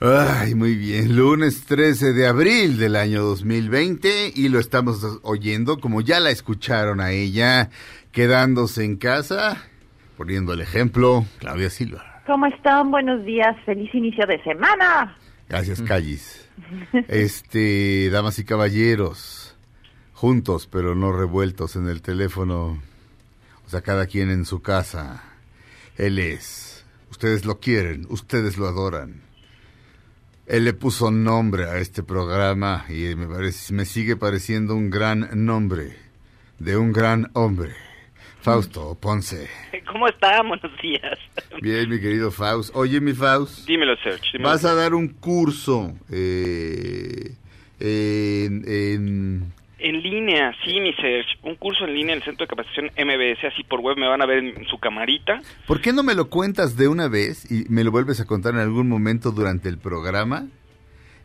Ay, muy bien. Lunes 13 de abril del año 2020 y lo estamos oyendo como ya la escucharon a ella, quedándose en casa, poniendo el ejemplo, Claudia Silva. ¿Cómo están? Buenos días. Feliz inicio de semana. Gracias, Callis. Este, damas y caballeros, juntos pero no revueltos en el teléfono, o sea, cada quien en su casa. Él es. Ustedes lo quieren, ustedes lo adoran. Él le puso nombre a este programa y me, parece, me sigue pareciendo un gran nombre de un gran hombre. Fausto Ponce. ¿Cómo está? Buenos días. Bien, mi querido Faust. Oye, mi Faust. Dímelo, Serge. dímelo, Vas a dar un curso eh, en, en- En línea, sí, mi Serge. Un curso en línea en el Centro de Capacitación MBS, así por web me van a ver en su camarita. ¿Por qué no me lo cuentas de una vez y me lo vuelves a contar en algún momento durante el programa?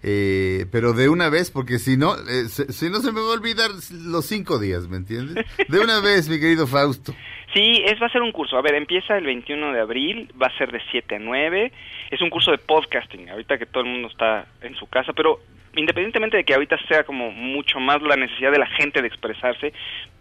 Eh, pero de una vez, porque si no, eh, se- si no se me va a olvidar los cinco días, ¿me entiendes? De una vez, mi querido Fausto. Sí, es va a ser un curso. A ver, empieza el 21 de abril, va a ser de 7 a 9. Es un curso de podcasting, ahorita que todo el mundo está en su casa, pero independientemente de que ahorita sea como mucho más la necesidad de la gente de expresarse,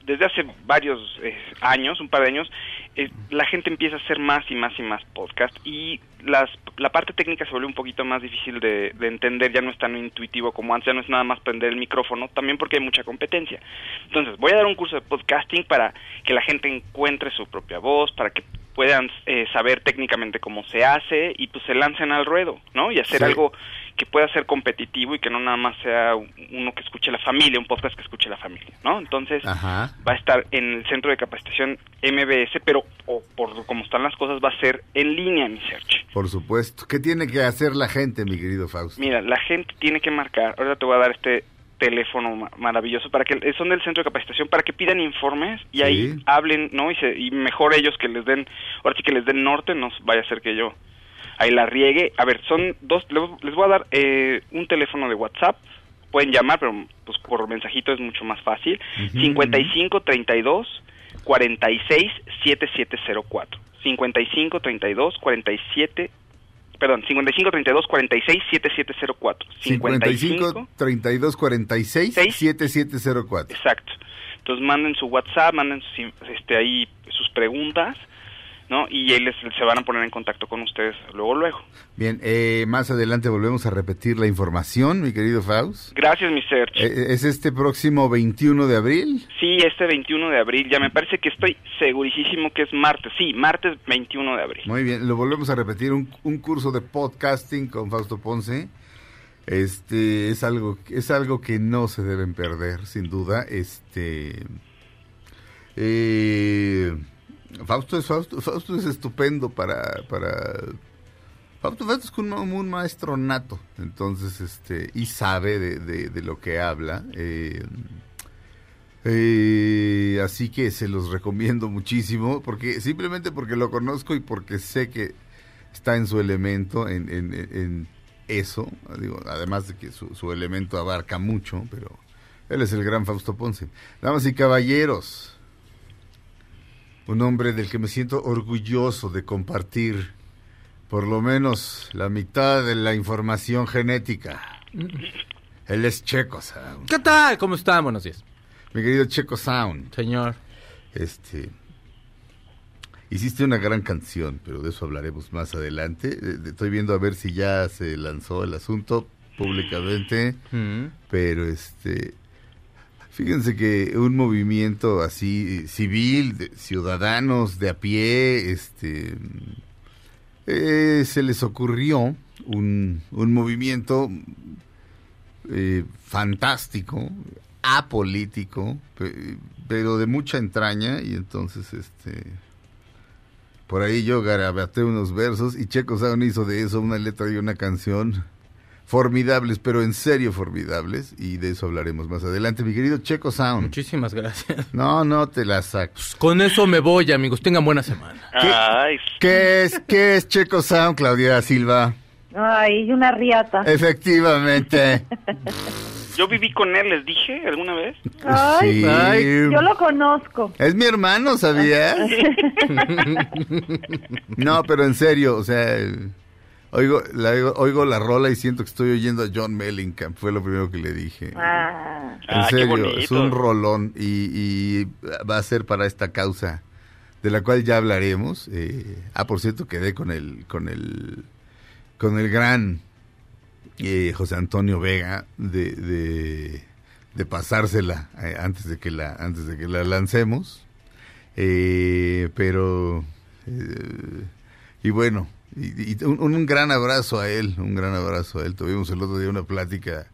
desde hace varios eh, años, un par de años, eh, la gente empieza a hacer más y más y más podcast y las, la parte técnica se vuelve un poquito más difícil de, de entender, ya no es tan intuitivo como antes, ya no es nada más prender el micrófono, también porque hay mucha competencia. Entonces, voy a dar un curso de podcasting para que la gente encuentre su propia voz, para que puedan eh, saber técnicamente cómo se hace y pues se lancen al ruedo, ¿no? Y hacer Sí. algo que pueda ser competitivo y que no nada más sea uno que escuche la familia, un podcast que escuche la familia, ¿no? Entonces, Ajá. va a estar en el centro de capacitación MBS, pero o por como están las cosas va a ser en línea, mi search. Por supuesto. ¿Qué tiene que hacer la gente, mi querido Fausto? Mira, la gente tiene que marcar, ahora te voy a dar este teléfono ma- maravilloso para que son del centro de capacitación para que pidan informes y Sí. ahí hablen, ¿no? Y, se, y mejor ellos que les den, ahora sí que les den norte, no vaya a ser que yo ahí la riegue. A ver, son dos, les voy a dar eh, un teléfono de WhatsApp, pueden llamar, pero pues por mensajito es mucho más fácil. 55 32 46 7704. 55 32 47 perdón, 55 32 46 7704. 55 32 46 Seis. 7704. Exacto. Entonces manden su WhatsApp, manden sus, este, ahí sus preguntas, ¿no? Y les, se van a poner en contacto con ustedes luego, luego. Bien, eh, más adelante volvemos a repetir la información, mi querido Faust. Gracias, mi Serge. Eh, ¿Es este próximo 21 de abril? Sí, este 21 de abril, ya me parece que estoy segurísimo que es martes. Sí, martes 21 de abril. Muy bien, lo volvemos a repetir, un, un curso de podcasting con Fausto Ponce. Este es algo es algo que no se deben perder, sin duda. Este eh, Fausto es Fausto, Fausto es estupendo para para Fausto, Fausto es un maestro nato, entonces este y sabe de lo que habla. eh, eh, así que se los recomiendo muchísimo, porque simplemente porque lo conozco y porque sé que está en su elemento, en, en- en eso, digo, además de que su, su elemento abarca mucho, pero él es el gran Fausto Ponce. Damas y caballeros, un hombre del que me siento orgulloso de compartir por lo menos la mitad de la información genética. Él es Checo Sound. ¿Qué tal? ¿Cómo están? Buenos días. Mi querido Checo Sound. Señor. Este. Hiciste una gran canción, pero de eso hablaremos más adelante. Estoy viendo a ver si ya se lanzó el asunto públicamente, Mm. pero este. Fíjense que un movimiento así civil, de ciudadanos de a pie, este, eh, se les ocurrió un, un movimiento eh, fantástico, apolítico, pe- pero de mucha entraña y entonces este por ahí yo garabateé unos versos y Checo Sound hizo de eso una letra y una canción formidables, pero en serio formidables y de eso hablaremos más adelante, mi querido Checo Sound. Muchísimas gracias. No, no te la saco. Con eso me voy, amigos. Tengan buena semana. Ay, ¿Qué es, qué es Checo Sound, Claudia Silva? Ay, una riata. Efectivamente. yo viví con él, les dije alguna vez. Ay, Sí. ay, yo lo conozco. Es mi hermano, ¿sabías? no, pero en serio, o sea, oigo la, oigo la rola y siento que estoy oyendo a John Mellencamp, fue lo primero que le dije. Ah, En Ah, qué serio, es un rolón y, y va a ser para esta causa de la cual ya hablaremos. Eh, ah, por cierto, quedé con el con el con el gran eh, José Antonio Vega de, de, de pasársela eh, antes de que la antes de que la lancemos. Eh, pero eh, y bueno, y, y un, un gran abrazo a él, un gran abrazo a él. Tuvimos el otro día una plática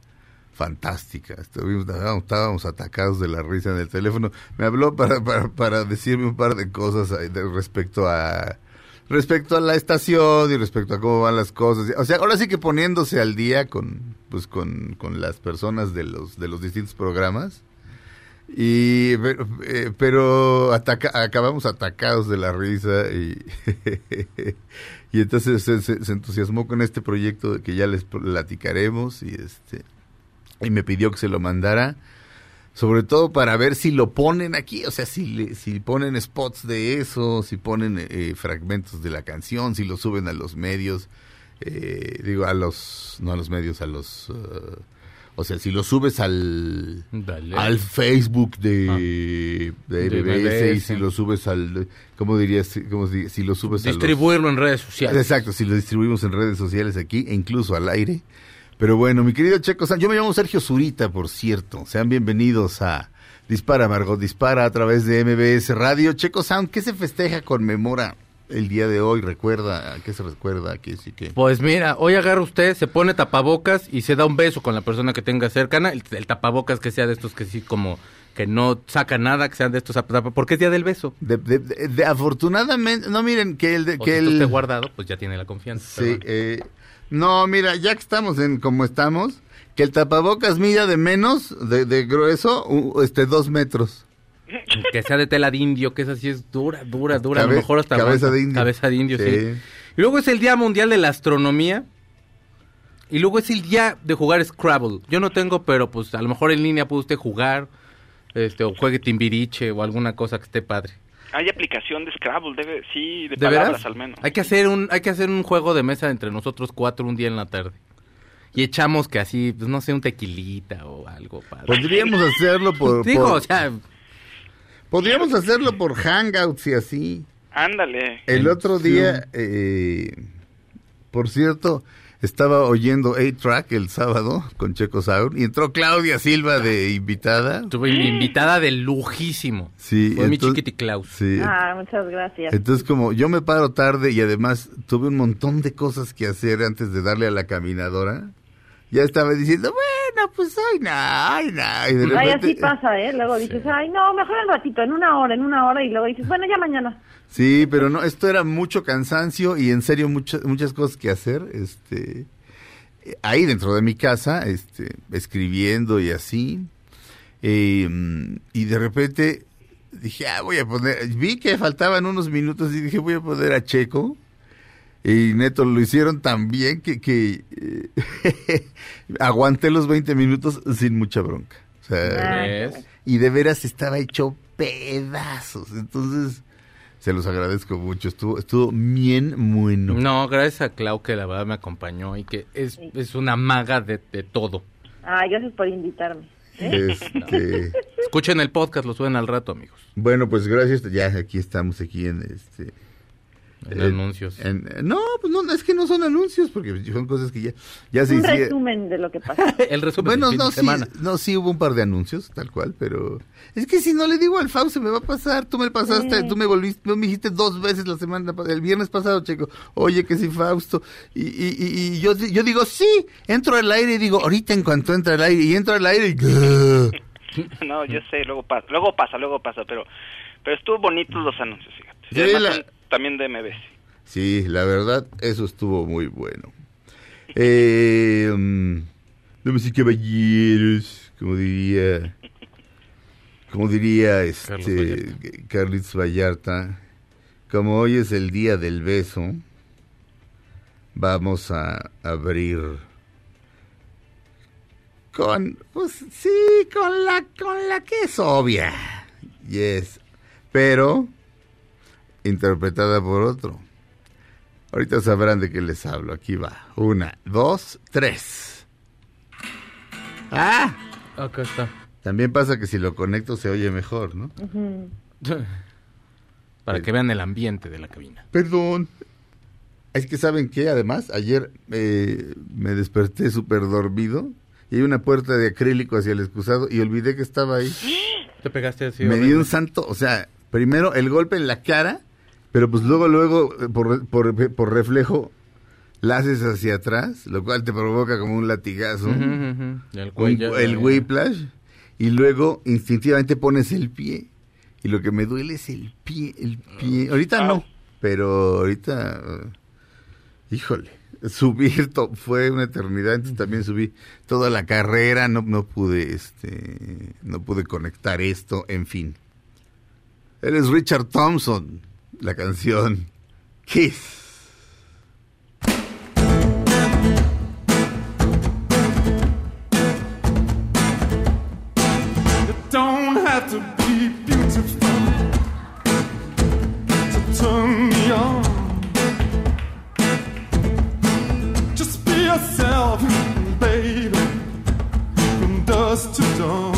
fantástica. Estuvimos, estábamos, atacados de la risa en el teléfono. Me habló para, para, para decirme un par de cosas de- respecto a respecto a la estación y respecto a cómo van las cosas. O sea, ahora sí que poniéndose al día con pues con, con las personas de los de los distintos programas. Y pero, eh, pero acabamos atacados de la risa y y entonces se, se- entusiasmó con este proyecto que ya les platicaremos y este y me pidió que se lo mandara sobre todo para ver si lo ponen aquí, o sea, si le- si ponen spots de eso, si ponen eh, fragmentos de la canción, si lo suben a los medios, eh, digo a los no a los medios, a los eh, o sea, si lo subes al Dale. al Facebook de, de De MBS y si lo subes al ¿cómo dirías? ¿Cómo di- si lo subes a los- Distribuirlo en redes sociales. Exacto, si lo distribuimos en redes sociales aquí e incluso al aire. Pero bueno, mi querido Checo, San- yo me llamo Sergio Zurita, por cierto. Sean bienvenidos a Dispara, Margot Dispara a través de MBS Radio. Checo Sound, ¿qué se festeja, conmemora el día de hoy? ¿Recuerda? ¿A qué se recuerda? ¿A qué sí que? Pues mira, hoy agarra usted, se pone tapabocas y se da un beso con la persona que tenga cercana. El, el tapabocas que sea de estos que sí como que no saca nada, que sean de estos porque es día del beso. De, de- afortunadamente, no miren que el... De, O que si el esté guardado, pues ya tiene la confianza. Sí, eh, no, mira, ya que estamos en como estamos, que el tapabocas mida de menos, de, de grueso, este, dos metros. Que sea de tela de indio, que esa sí es dura, dura, dura. a lo mejor hasta cabeza aguanta. de indio. Cabeza de indio, sí. Sí. Y luego es el Día Mundial de la Astronomía. Y luego es el día de jugar Scrabble. Yo no tengo, pero pues a lo mejor en línea puede usted jugar. Este, o juegue Timbiriche o alguna cosa que esté padre. Hay aplicación de Scrabble, debe, sí, de, ¿De palabras veras? al menos. Hay que hacer un, hay que hacer un juego de mesa entre nosotros cuatro un día en la tarde. Y echamos que así, pues no sé, un tequilita o algo padre. Podríamos hacerlo por, Digo, por- o sea, podríamos hacerlo por hangouts y así. Ándale. El otro día, eh, por cierto, estaba oyendo A-Track el sábado con Checo Sound y entró Claudia Silva de invitada. tuve mi invitada de lujísimo. Sí, Fue mi entonces- chiquiti Klaus. Sí. ah, muchas gracias. Entonces, como yo me paro tarde y además tuve un montón de cosas que hacer antes de darle a la caminadora, ya estaba diciendo, bueno, pues hoy no, ay no. Y de Ay, repente- así pasa, ¿eh? Luego dices, ay, no, mejor en ratito, en una hora, en una hora, y luego dices, bueno, ya mañana. Sí, pero no, esto era mucho cansancio y en serio muchas muchas cosas que hacer, este eh, ahí dentro de mi casa, este escribiendo y así. eh, y de repente dije, ah, voy a poner, vi que faltaban unos minutos y dije, voy a poner a Checo. Y neto, lo hicieron tan bien que, que eh, aguanté los 20 minutos sin mucha bronca. O sea, Ah, ¿Ves? y de veras estaba hecho pedazos. Entonces, se los agradezco mucho. Estuvo, estuvo bien bueno. No, gracias a Clau que la verdad me acompañó y que es, es una maga de, de todo. Ay, gracias por invitarme. ¿eh? Este, Escuchen el podcast, lo suben al rato, amigos. bueno, pues gracias. Ya aquí estamos aquí en este En Eh, anuncios. en- no, pues no, es que no son anuncios, porque son cosas que ya, ya se Un hicieron. resumen de lo que pasa. El resumen Bueno, del fin no, de sí, semana. no, sí hubo un par de anuncios, tal cual, pero es que si no le digo al Fausto me va a pasar, tú me pasaste, Sí. tú me volviste, tú me dijiste dos veces la semana, el viernes pasado, Checo, oye que sí, Fausto, y, y, y, y yo, yo digo, sí, entro al aire y digo, ahorita en cuanto entra al aire, y entro al aire y... No, yo sé, luego pasa, luego pasa, luego pasa, pero pero estuvo bonitos los anuncios, fíjate. Sí, la- también de. Sí, la verdad, eso estuvo muy bueno. Eh, damas y caballeros, como diría, como diría Carlos este Carlitos Vallarta, como hoy es el día del beso, vamos a abrir con, pues sí, con la, con la que es obvia, yes, pero interpretada por otro. Ahorita sabrán de qué les hablo. Aquí va. Una, dos, tres. ¡Ah! Acá está. También pasa que si lo conecto se oye mejor, ¿no? Para que vean el ambiente de la cabina. Perdón. Es que saben que además ayer eh, me desperté súper dormido y hay una puerta de acrílico hacia el excusado y olvidé que estaba ahí. Te pegaste así. me dio un santo, o sea, primero el golpe en la cara, pero pues luego, luego, eh, por, por, por reflejo, la haces hacia atrás, lo cual te provoca como un latigazo, El un- cuello, el whiplash, y luego instintivamente pones el pie, y lo que me duele es el pie, el pie. Ahorita no, pero ahorita, eh, híjole, subir to- fue una eternidad, entonces también subí toda la carrera, no, no pude, este, no pude conectar esto, en fin. Él es Richard Thompson, la canción Kiss. to be beautiful to turn me on. Just be yourself, baby, from dusk to dawn.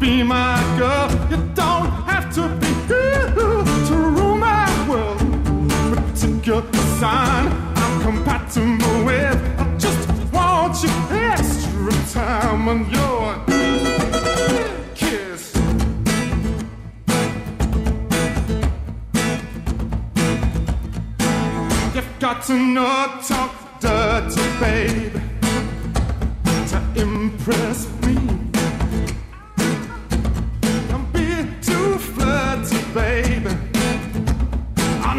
Be my girl. You don't have to be here to rule my world. Particular sign I'm compatible with. I just want you extra time on your got to not talk dirty, baby, to impress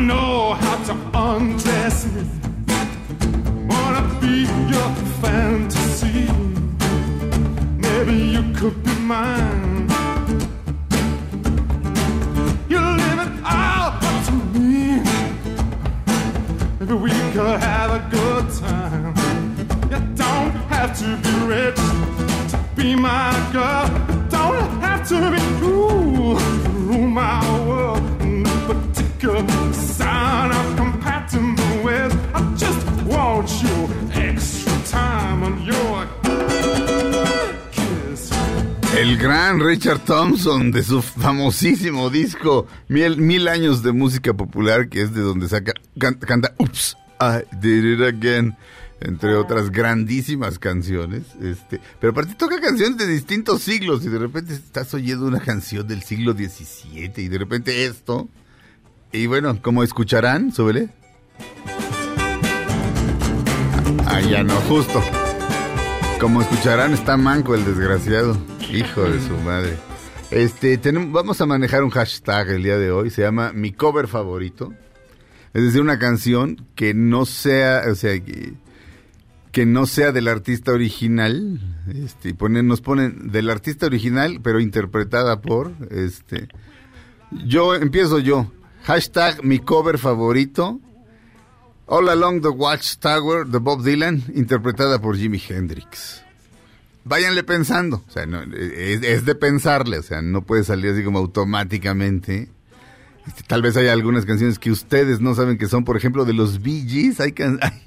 know how to undress me. Wanna be your fantasy. Maybe you could be mine. You all up to me. Maybe we could have a good time. You don't have to be rich to be my girl. Don't have to be Richard Thompson de su famosísimo disco Mil, Mil años de música popular, que es de donde saca can- canta Oops, I did it again, entre otras grandísimas canciones. Este, pero aparte toca canciones de distintos siglos y de repente estás oyendo una canción del siglo XVII y de repente esto. Y bueno, como escucharán, súbele. Ah, ya no, justo. Como escucharán, está manco el desgraciado. Hijo de su madre. Este, tenemos, vamos a manejar un hashtag el día de hoy. Se llama Mi Cover Favorito. Es decir, una canción que no sea, o sea, que, que no sea del artista original. Este, ponen, nos ponen del artista original, pero interpretada por, este. Yo empiezo yo. Hashtag Mi Cover Favorito. All Along the Watchtower de Bob Dylan, interpretada por Jimi Hendrix. Váyanle pensando, o sea, no, es, de pensarle, o sea, no puede salir así como automáticamente. Este, tal vez haya algunas canciones que ustedes no saben que son, por ejemplo, de los Bee Gees, hay,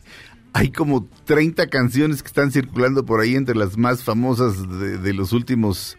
hay, como 30 canciones que están circulando por ahí entre las más famosas de, de los últimos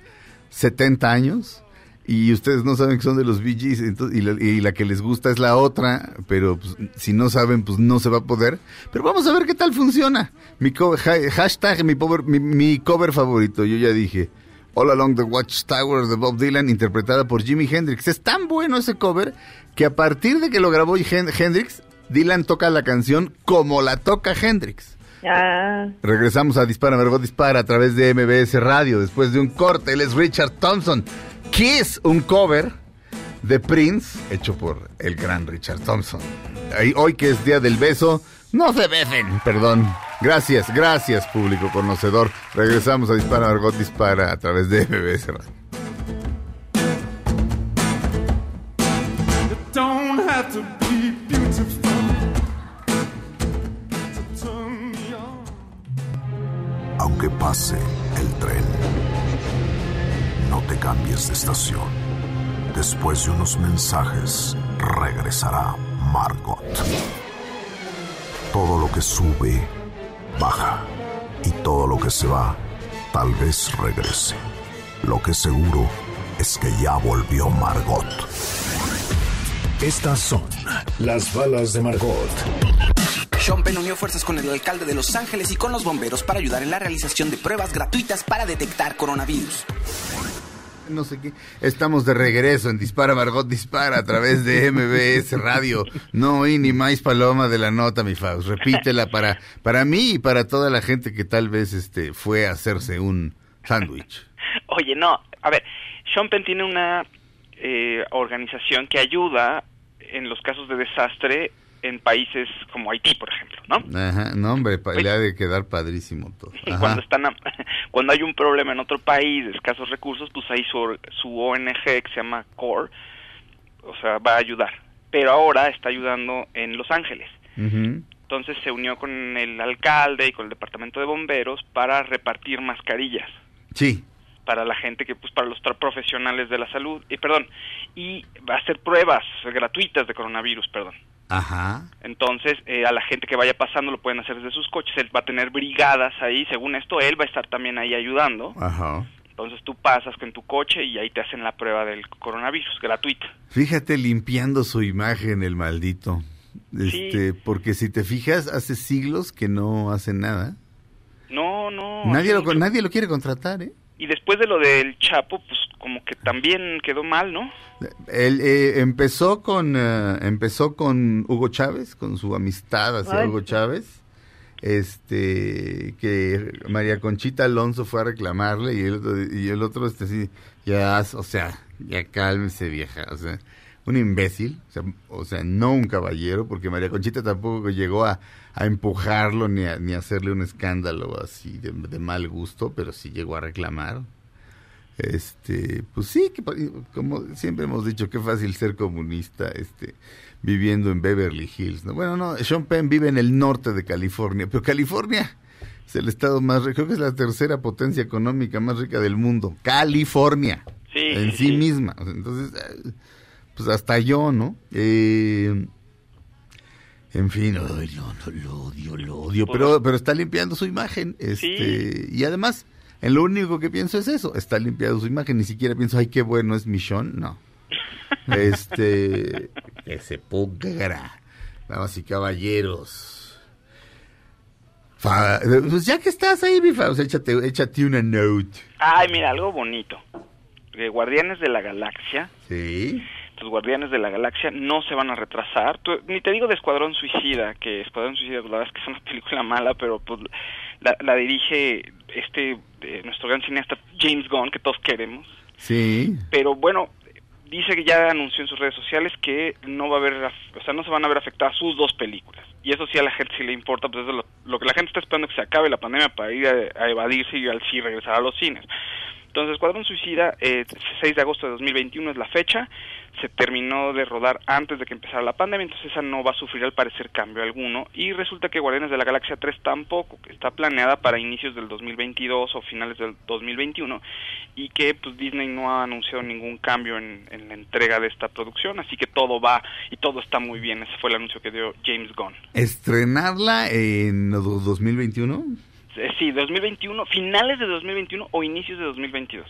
70 años. Y ustedes no saben que son de los Bee Gees, entonces- y, la, y la que les gusta es la otra, pero pues, si no saben, pues no se va a poder. Pero vamos a ver qué tal funciona. Mi cover, ha- hashtag mi, power- mi, mi cover favorito, yo ya dije. All Along the Watchtower de Bob Dylan, interpretada por Jimi Hendrix. Es tan bueno ese cover que a partir de que lo grabó Hen- Hendrix, Dylan toca la canción como la toca Hendrix. Ah, Regresamos a Dispara, Margot Dispara a través de MBS Radio. Después de un corte, él es Richard Thompson. Kiss, un cover de Prince, hecho por el gran Richard Thompson. Hoy que es Día del Beso, no se besen, perdón. Gracias, gracias público conocedor. Regresamos a Dispara, Margot Dispara a través de MBS Radio. Aunque pase el tren, no te cambies de estación. Después de unos mensajes, regresará Margot. Todo lo que sube, baja. Y todo lo que se va, tal vez regrese. Lo que seguro es que ya volvió Margot. Estas son las balas de Margot. Sean Penn unió fuerzas con el alcalde de Los Ángeles y con los bomberos para ayudar en la realización de pruebas gratuitas para detectar coronavirus. No sé qué. Estamos de regreso en Dispara, Margot Dispara a través de MBS Radio. No oí ni más paloma de la nota, mi Faust. Repítela para, para mí y para toda la gente que tal vez este, fue a hacerse un sándwich. Oye, no, a ver, Sean Penn tiene una eh, organización que ayuda en los casos de desastre en países como Haití, por ejemplo, ¿no? Ajá, no, hombre, pa- le ha de quedar padrísimo todo. Ajá. Cuando están a- cuando hay un problema en otro país de escasos recursos, pues ahí su, su ONG que se llama CORE, o sea, va a ayudar. Pero ahora está ayudando en Los Ángeles. Entonces se unió con el alcalde y con el departamento de bomberos para repartir mascarillas Sí, para la gente que pues para los profesionales de la salud y perdón y va a hacer pruebas gratuitas de coronavirus perdón ajá. entonces eh, a la gente que vaya pasando lo pueden hacer desde sus coches él va a tener brigadas ahí según esto él va a estar también ahí ayudando Ajá. entonces tú pasas con tu coche y ahí te hacen la prueba del coronavirus gratuita Fíjate limpiando su imagen, el maldito. Este, porque si te fijas, hace siglos que no hace nada. no no nadie, lo, mucho. nadie lo quiere contratar, ¿eh? y después de lo del Chapo pues como que también quedó mal no Él eh, empezó con eh, empezó con Hugo Chávez, con su amistad hacia Ay. Hugo Chávez. Este que María Conchita Alonso fue a reclamarle y el otro, y el otro este sí, ya, o sea, ya cálmese vieja, o sea, un imbécil, o sea, o sea, no un caballero, porque María Conchita tampoco llegó a, a empujarlo ni a, ni a hacerle un escándalo así de, de mal gusto, pero sí llegó a reclamar. Este, pues sí, que, como siempre hemos dicho, qué fácil ser comunista, este, viviendo en Beverly Hills, ¿no? Bueno, no, Sean Penn vive en el norte de California, pero California es el estado más rico, creo que es la tercera potencia económica más rica del mundo, California, Sí, en sí, misma, entonces, eh, pues hasta yo, ¿no? Eh, en fin, no, lo odio, lo odio, Pues- pero, pero está limpiando su imagen, este, y además, en lo único que pienso es eso, está limpiando su imagen, ni siquiera pienso, ay, qué bueno es Michonne, no. Este, que se pudra, damas y caballeros. Fa- pues ya que estás ahí, mi échate, échate una note. ay mira algo bonito Eh, Guardianes de la Galaxia Sí. los Guardianes de la Galaxia no se van a retrasar. Tú- ni te digo de Escuadrón Suicida, que Escuadrón Suicida, pues, la verdad es que es una película mala, pero pues la, la dirige este eh, nuestro gran cineasta James Gunn, que todos queremos. Sí. Pero bueno, dice que ya anunció en sus redes sociales que no va a haber, o sea, no se van a ver afectadas sus dos películas. Y eso sí a la gente sí le importa, pues eso es lo, lo que la gente está esperando que se acabe la pandemia para ir a, a evadirse y al sí regresar a los cines. Entonces, Escuadrón Suicida, eh, 6 de agosto de 2021 es la fecha, se terminó de rodar antes de que empezara la pandemia, entonces esa no va a sufrir al parecer cambio alguno, y resulta que Guardianes de la Galaxia 3 tampoco, está planeada para inicios del 2022 o finales del 2021, y que pues Disney no ha anunciado ningún cambio en, en la entrega de esta producción, así que todo va y todo está muy bien, ese fue el anuncio que dio James Gunn. ¿Estrenarla en do- 2021? Eh, Sí, 2021, finales de 2021 o inicios de 2022.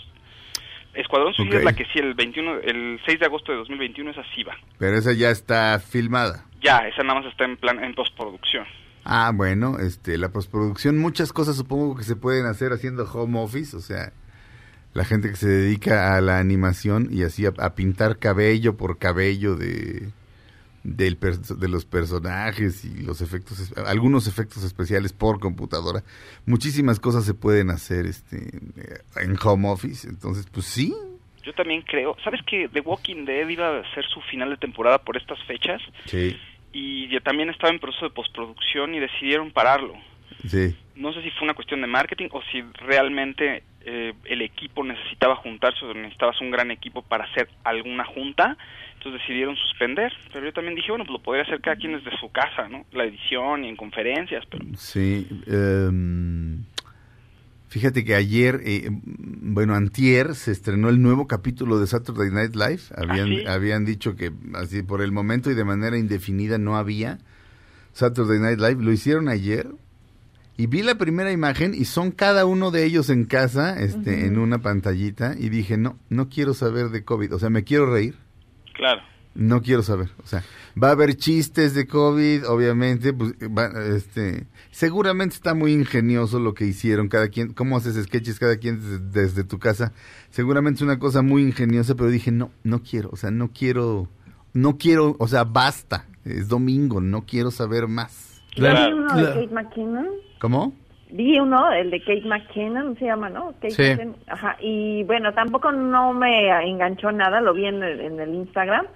Escuadrón Suicida es la que sí, el 21, el 6 de agosto de 2021 esa sí va. Pero esa ya está filmada. Ya, esa nada más está en plan en postproducción. Ah, bueno, este, la postproducción, muchas cosas supongo que se pueden hacer haciendo home office, o sea, la gente que se dedica a la animación y así a, a pintar cabello por cabello de del de los personajes y los efectos, algunos efectos especiales por computadora, muchísimas cosas se pueden hacer este en home office, entonces pues sí, Yo también creo, ¿sabes que The Walking Dead iba a ser su final de temporada por estas fechas? sí, Y ya también estaba en proceso de postproducción y decidieron pararlo. sí. No sé si fue una cuestión de marketing o si realmente eh, el equipo necesitaba juntarse o necesitabas un gran equipo para hacer alguna junta. Entonces decidieron suspender. Pero yo también dije, bueno, pues lo podría hacer cada quien desde su casa, ¿no? La edición y en conferencias. Pero Sí, em, fíjate que ayer, eh, bueno, antier se estrenó el nuevo capítulo de Saturday Night Live. Habían, sí? habían dicho que así por el momento y de manera indefinida no había Saturday Night Live. Lo hicieron ayer y vi la primera imagen y son cada uno de ellos en casa, este, en una pantallita y dije, no, no quiero saber de COVID. O sea, me quiero reír. Claro. No quiero saber, o sea, va a haber chistes de COVID, obviamente, pues, va- este, seguramente está muy ingenioso lo que hicieron cada quien, cómo haces sketches cada quien des- desde, tu casa, seguramente es una cosa muy ingeniosa, pero dije, no, no quiero, o sea, no quiero, no quiero, o sea, basta, es domingo, no quiero saber más. ¿Cómo? Vi uno, el de Kate McKinnon, se llama, ¿no? Kate Sí. Ajá. Y bueno, tampoco no me enganchó nada, lo vi en el, en el Instagram,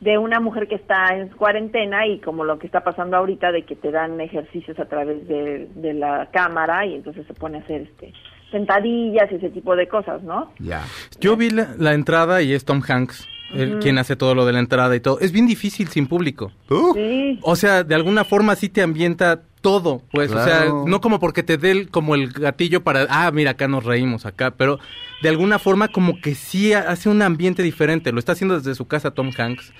de una mujer que está en cuarentena y como lo que está pasando ahorita de que te dan ejercicios a través de, de la cámara y entonces se pone a hacer este sentadillas y ese tipo de cosas, ¿no? Ya. Yo vi la, la entrada y es Tom Hanks, el, quien hace todo lo de la entrada y todo. Es bien difícil sin público. Uh, Sí. O sea, de alguna forma sí te ambienta todo, pues, o sea, no como porque te dé el- como el gatillo para, ah, mira, acá nos reímos, acá, pero de alguna forma como que sí ha- hace un ambiente diferente, lo está haciendo desde su casa Tom Hanks.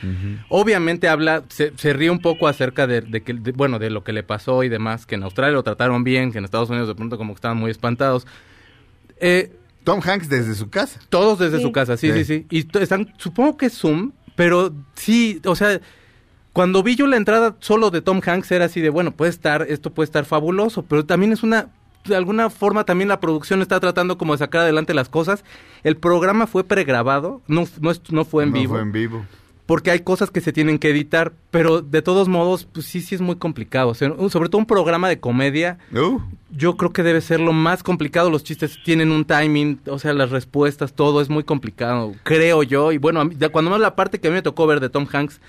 Obviamente habla, se, se ríe un poco acerca de, de que, de- bueno, de lo que le pasó y demás, que en Australia lo trataron bien, que en Estados Unidos de pronto como que estaban muy espantados. Eh, Tom Hanks desde su casa. todos desde Sí. su casa, sí, Sí. sí, sí. Y están, supongo que es Zoom, pero sí, o sea, cuando vi yo la entrada solo de Tom Hanks era así de, bueno, puede estar, esto puede estar fabuloso, pero también es una, de alguna forma también la producción está tratando como de sacar adelante las cosas. El programa fue pregrabado, no, no, no fue en No vivo, fue en vivo. porque hay cosas que se tienen que editar, pero de todos modos, pues sí, sí es muy complicado. O sea, un- sobre todo un programa de comedia, Uh, yo creo que debe ser lo más complicado. Los chistes tienen un timing, o sea, las respuestas, todo es muy complicado, creo yo. Y bueno, a mí- ya cuando más la parte que a mí me tocó ver de Tom Hanks,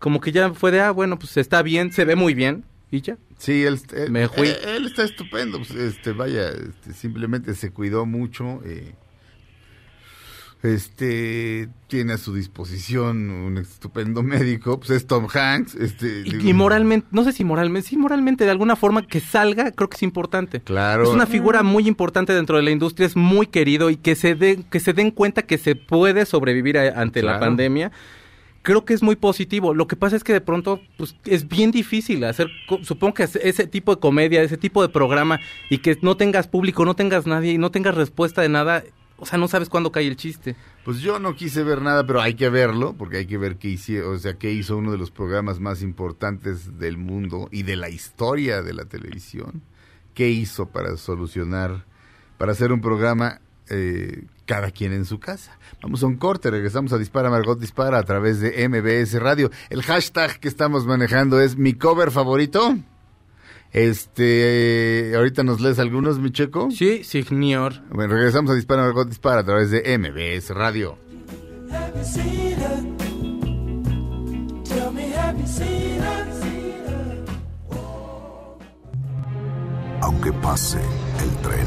como que ya fue de, ah, bueno, pues está bien, se ve muy bien, y ya. Sí, él, él- Me fui. él- él está estupendo. pues, este, vaya, este, simplemente se cuidó mucho. eh, este tiene a su disposición un estupendo médico, pues es Tom Hanks. Este, Y, digo, y moralmente, no sé si moralmente, sí, moralmente, de alguna forma que salga, creo que es importante. Claro. Es una figura muy importante dentro de la industria, es muy querido y que se, den que se den cuenta que se puede sobrevivir a- ante la Claro. pandemia. Creo que es muy positivo. Lo que pasa es que de pronto pues, es bien difícil hacer, supongo que ese tipo de comedia, ese tipo de programa y que no tengas público, no tengas nadie y no tengas respuesta de nada, o sea, no sabes cuándo cae el chiste. Pues yo no quise ver nada, pero hay que verlo, porque hay que ver qué hizo, o sea, qué hizo uno de los programas más importantes del mundo y de la historia de la televisión. ¿Qué hizo para solucionar, para hacer un programa eh, cada quien en su casa? Vamos a un corte, regresamos a Dispara Margot Dispara a través de MBS Radio. El hashtag que estamos manejando es mi cover favorito. Este, ahorita nos lees algunos, mi checo. Sí, señor. Bueno, regresamos a Dispara Margot Dispara a través de MBS Radio. Aunque pase el tren,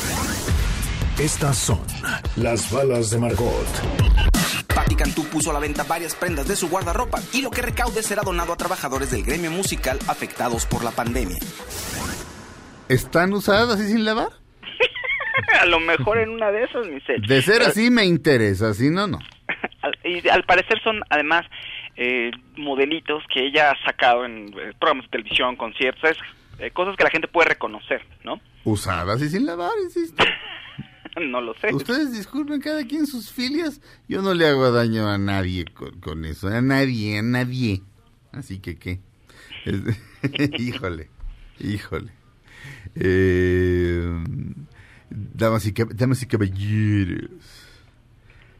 Estas son las balas de Margot. Patti Cantú puso a la venta varias prendas de su guardarropa y lo que recaude será donado a trabajadores del gremio musical afectados por la pandemia. ¿Están usadas así sin lavar? a lo mejor en una de esas, mi Cel. De ser así me interesa, si no, no. al- y al parecer son además eh, modelitos que ella ha sacado en eh, programas de televisión, conciertos, eh, cosas que la gente puede reconocer, ¿no? Usadas y sin lavar, insisto. no lo sé. Ustedes disculpen cada quien sus filias. Yo no le hago daño a nadie con, con eso. A nadie, a nadie. Así que, ¿qué? Híjole, híjole. Eh, damas, y, damas y caballeros.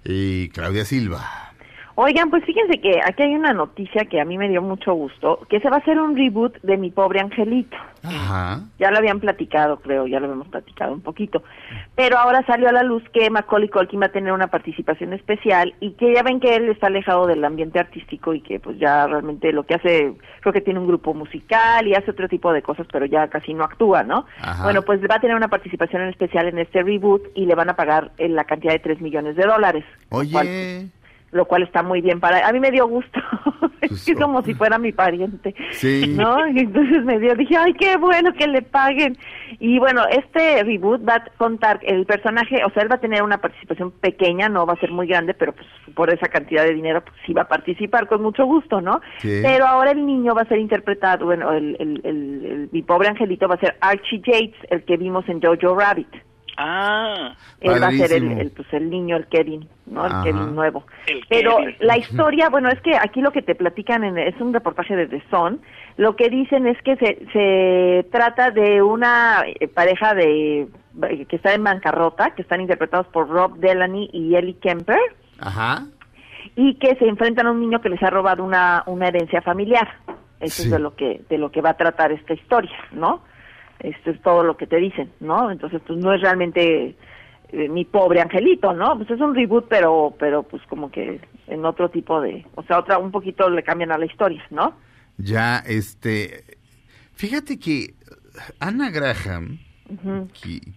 Eh, Claudia Silva. Oigan, pues fíjense que aquí hay una noticia que a mí me dio mucho gusto, que se va a hacer un reboot de Mi Pobre Angelito. Ajá. Ya lo habían platicado, creo, ya lo habíamos platicado un poquito. Pero ahora salió a la luz que Macaulay Culkin va a tener una participación especial y que ya ven que él está alejado del ambiente artístico y que pues ya realmente lo que hace, creo que tiene un grupo musical y hace otro tipo de cosas, pero ya casi no actúa, ¿no? Ajá. Bueno, pues va a tener una participación especial en este reboot y le van a pagar eh, la cantidad de 3 millones de dólares. Oye, lo cual está muy bien para a mí me dio gusto es Pues, que como si fuera mi pariente Sí. no y entonces me dio dije ay qué bueno que le paguen y bueno este reboot va a contar el personaje o sea él va a tener una participación pequeña no va a ser muy grande pero pues por esa cantidad de dinero pues sí va a participar con mucho gusto no Sí. pero ahora el niño va a ser interpretado bueno el, el, el- el- mi pobre angelito va a ser Archie Yates el que vimos en Jojo Rabbit Ah, él va a ser el, pues el niño, el Kevin, ¿no? El Ajá. Kevin nuevo. El Pero Kevin. la historia, bueno, es que aquí lo que te platican en, es un reportaje de The Sun. Lo que dicen es que se, se trata de una eh, pareja de que está en bancarrota, que están interpretados por Rob Delaney y Ellie Kemper, ajá. y que se enfrentan a un niño que les ha robado una, una herencia familiar. Eso Sí. es de lo que de lo que va a tratar esta historia, ¿no? Esto es todo lo que te dicen, ¿no? Entonces, pues no es realmente eh, mi pobre angelito, ¿no? Pues es un reboot, pero pero pues como que en otro tipo de, o sea, otra un poquito le cambian a la historia, ¿no? Ya, este. Fíjate que Ana Graham,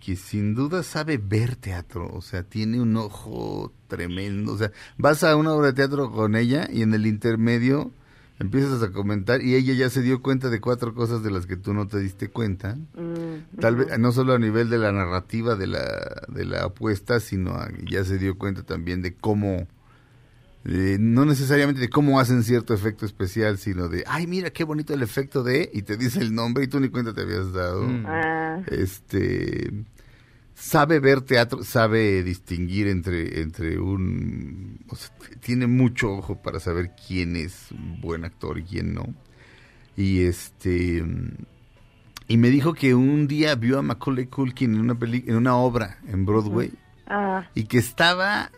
que sin duda sabe ver teatro, o sea, tiene un ojo tremendo. O sea, vas a una obra de teatro con ella y en el intermedio empiezas a comentar y ella ya se dio cuenta de cuatro cosas de las que tú no te diste cuenta. Mm, Tal vez, no solo a nivel de la narrativa de la, de la apuesta, sino a- ya se dio cuenta también de cómo, eh, no necesariamente de cómo hacen cierto efecto especial, sino de, ay, mira qué bonito el efecto de, y te dice el nombre y tú ni cuenta te habías dado. Mm. Ah, Este, sabe ver teatro, sabe distinguir entre, entre un, o sea, tiene mucho ojo para saber quién es un buen actor y quién no. Y este, y me dijo que un día vio a Macaulay Culkin en una peli, en una obra en Broadway ah, y que estaba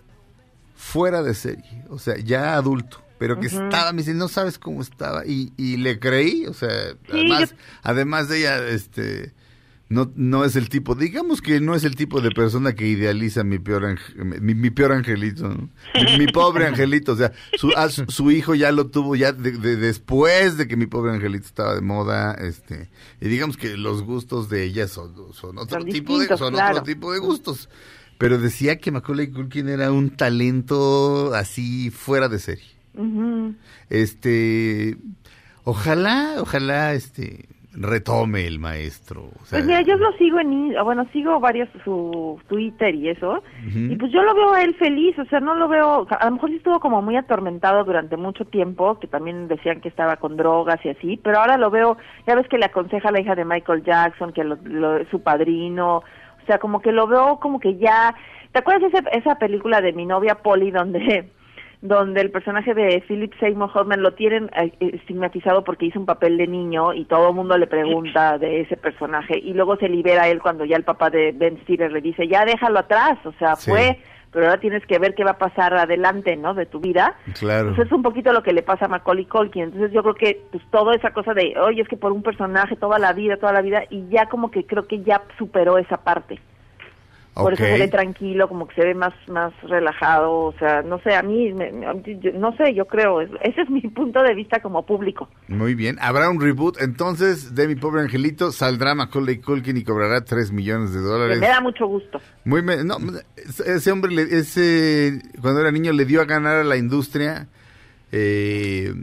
fuera de serie, o sea, ya adulto, pero que estaba, me dice, no sabes cómo estaba, y, y le creí, o sea, Sí, además, yo- además de ella, este, no, no es el tipo, digamos que no es el tipo de persona que idealiza mi peor, ange- mi, mi peor angelito, ¿no? mi, mi pobre angelito, o sea, su, su, hijo ya lo tuvo ya de- de- después de que mi pobre angelito estaba de moda, este, y digamos que los gustos de ella son, son otro Son tipo de, son claro. otro tipo de gustos. Pero decía que Macaulay Culkin era un talento así fuera de serie. Este, ojalá, ojalá, este, retome el maestro. o sea, Pues mira, yo lo sigo en, bueno, sigo varios su Twitter y eso, y pues yo lo veo a él feliz, o sea, no lo veo, a lo mejor sí estuvo como muy atormentado durante mucho tiempo, que también decían que estaba con drogas y así, pero ahora lo veo, ya ves que le aconseja a la hija de Michael Jackson, que lo, lo- es su padrino, o sea, como que lo veo como que ya, ¿te acuerdas ese, esa película de mi novia Polly donde donde el personaje de Philip Seymour Hoffman lo tienen eh, estigmatizado porque hizo un papel de niño y todo el mundo le pregunta de ese personaje y luego se libera él cuando ya el papá de Ben Stiller le dice ya déjalo atrás, o sea Sí. fue pero ahora tienes que ver qué va a pasar adelante, ¿no? De tu vida. Claro. Pues es un poquito lo que le pasa a Macaulay Culkin. Entonces yo creo que pues toda esa cosa de, oye, es que por un personaje toda la vida, toda la vida, y ya como que creo que ya superó esa parte. Por eso se ve tranquilo, como que se ve más más relajado, o sea, no sé, a mí, me- yo- no sé, yo creo, es- ese es mi punto de vista como público. Muy bien. Habrá un reboot. Entonces, de mi pobre angelito, saldrá Macaulay Culkin y cobrará 3 millones de dólares. Me da mucho gusto. Muy no, ese hombre, le- ese, cuando era niño, le dio a ganar a la industria. eh,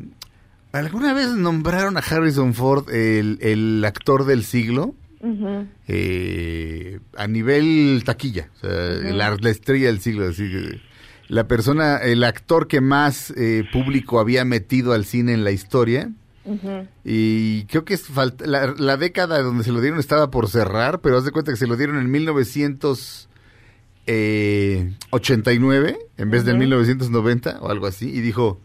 ¿Alguna vez nombraron a Harrison Ford el, el actor del siglo? Eh, a nivel taquilla, o sea, la, la estrella del siglo, así la persona, el actor que más eh, público había metido al cine en la historia. Y creo que es falta- la, la década donde se lo dieron estaba por cerrar, pero haz de cuenta que se lo dieron en 1989 en vez Ujú. 1990 o algo así. Y dijo,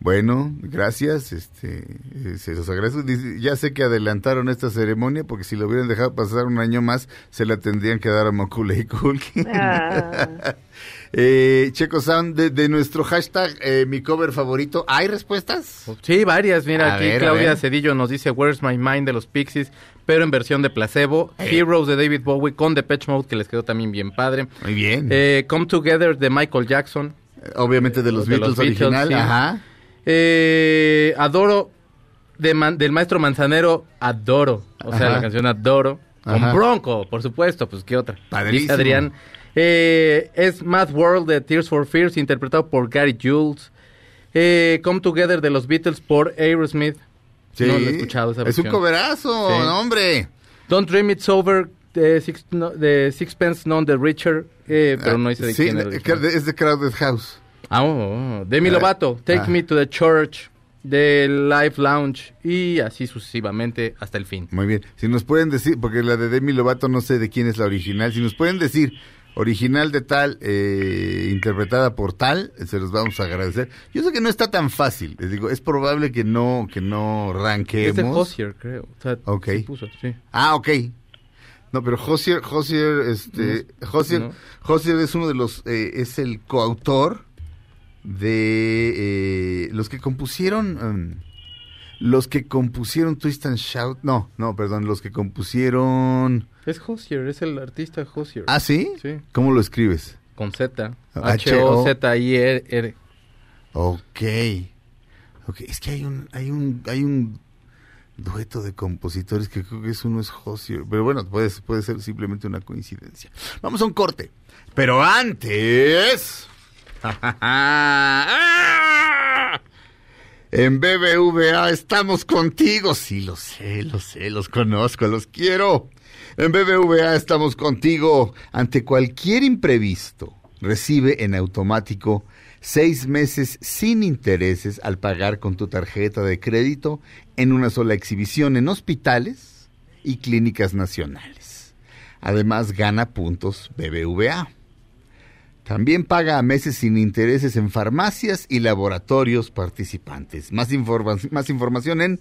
bueno, gracias, este, eh, se los agradezco. Dice, ya sé que adelantaron esta ceremonia porque si lo hubieran dejado pasar un año más, se la tendrían que dar a Macaulay Culkin. Ah. Eh, Checo Sound, de, de nuestro hashtag, eh, mi cover favorito, ¿hay respuestas? Sí, varias. Mira, A aquí ver, Claudia. Cedillo nos dice Where's My Mind de los Pixies, pero en versión de placebo. Eh. Heroes de David Bowie con Depeche Mode, que les quedó también bien padre. Muy bien. Eh, Come Together de Michael Jackson. Obviamente de los de Beatles los Beatles, original, sí. ajá. Eh, adoro de man- del maestro Manzanero, adoro. O sea, Ajá. la canción Adoro. Con Ajá. Bronco, por supuesto, pues qué otra. Padrísimo. Dice Adrián. Eh, es Mad World de Tears for Fears, interpretado por Gary Jules. Eh, Come Together de los Beatles por Aerosmith. Sí. No lo he escuchado esa Es un coverazo, Sí. no, hombre. Don't Dream It's Over de, Six, no- de Sixpence None the Richer, eh, pero no dice de Sí, quién era eh, original. que es de Crowded House. Ah, oh, oh. Demi Eh, Lovato, Take ah. Me to the Church, de Live Lounge y así sucesivamente hasta el fin. Muy bien. Si nos pueden decir, porque la de Demi Lovato no sé de quién es la original, si nos pueden decir original de tal, eh, interpretada por tal, se los vamos a agradecer. Yo sé que no está tan fácil, les digo, es probable que no, que no ranquemos. Es de Hozier, creo. O sea, Ok. sí puso, sí. Ah, ok. No, pero Hosier, Hosier, este, Hosier, no. Hosier es uno de los, eh, es el coautor de eh, los que compusieron, em, los que compusieron Twist and Shout, no, no, perdón, los que compusieron, Es Hozier, es el artista Hozier. ¿ah, sí? Sí. ¿Cómo lo escribes? Con Z. H-O. H-O-Z-I-R. Ok, ok, es que hay un, hay un, hay un dueto de compositores que creo que es uno es Hosier, pero bueno, puede, puede ser simplemente una coincidencia. Vamos a un corte, pero antes... En BBVA estamos contigo. Sí, lo sé, lo sé, los conozco, los quiero. En BBVA estamos contigo. Ante cualquier imprevisto, recibe en automático seis meses sin intereses al pagar con tu tarjeta de crédito en una sola exhibición en hospitales y clínicas nacionales. Además, gana puntos BBVA. También paga a meses sin intereses en farmacias y laboratorios participantes. Más, informa- más información en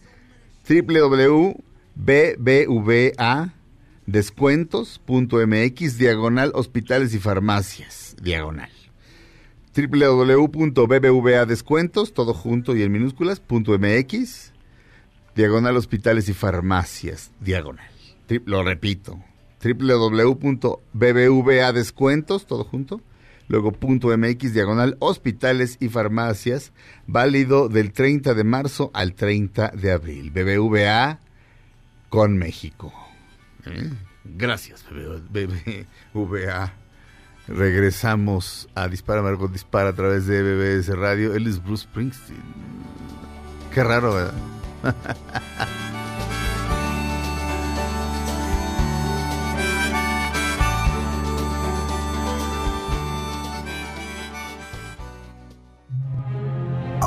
www.bbva.descuentos.mx diagonal hospitales y farmacias diagonal www.bbva.descuentos todo junto y en minúsculas punto mx diagonal hospitales y farmacias diagonal lo repito www.bbva.descuentos todo junto luego punto mx diagonal hospitales y farmacias válido del 30 de marzo al 30 de abril. BBVA con México. ¿Eh? gracias BBVA regresamos a Dispara Margot Dispara a través de BBS Radio. Él es Bruce Springsteen. Qué raro ¿verdad?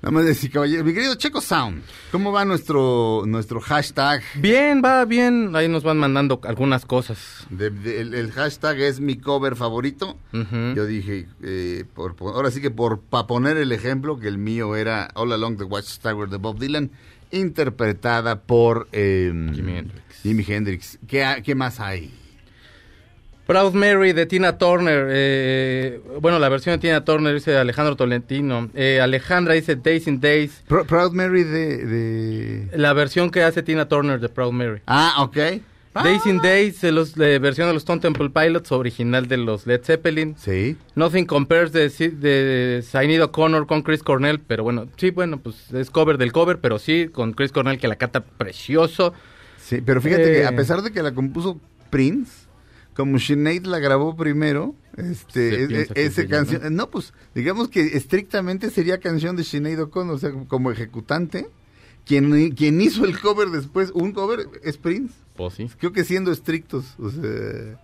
Nada más decir, caballero. Mi querido Checo Sound, ¿cómo va nuestro, nuestro hashtag? Bien, va bien. Ahí nos van mandando algunas cosas. De- de- el, el hashtag es mi cover favorito. Yo dije, eh, por, por- ahora sí que por para poner el ejemplo, que el mío era All Along the Watchtower de Bob Dylan, interpretada por eh, Jimi Hendrix. Jimi Hendrix. ¿Qué, qué más hay? Proud Mary de Tina Turner. eh, bueno, la versión de Tina Turner dice Alejandro Tolentino. Eh, Alejandra dice Days in Days. Pro- Proud Mary de, de- La versión que hace Tina Turner de Proud Mary. Ah, ok. Days in Days, de los, de versión de los Stone Temple Pilots, original de los Led Zeppelin. Sí. Nothing Compares de, de Sinead O'Connor con Chris Cornell, pero bueno, sí, bueno, pues es cover del cover, pero sí, con Chris Cornell que la canta precioso. Sí, pero fíjate que Eh. a pesar de que la compuso Prince, como Sinead la grabó primero, este, e- ese es canción, ¿no? pues digamos que estrictamente sería canción de Sinead O'Connor, o sea, como ejecutante. Quien, quien hizo el cover después, un cover es Prince. Pues sí. Creo que siendo estrictos, o sea,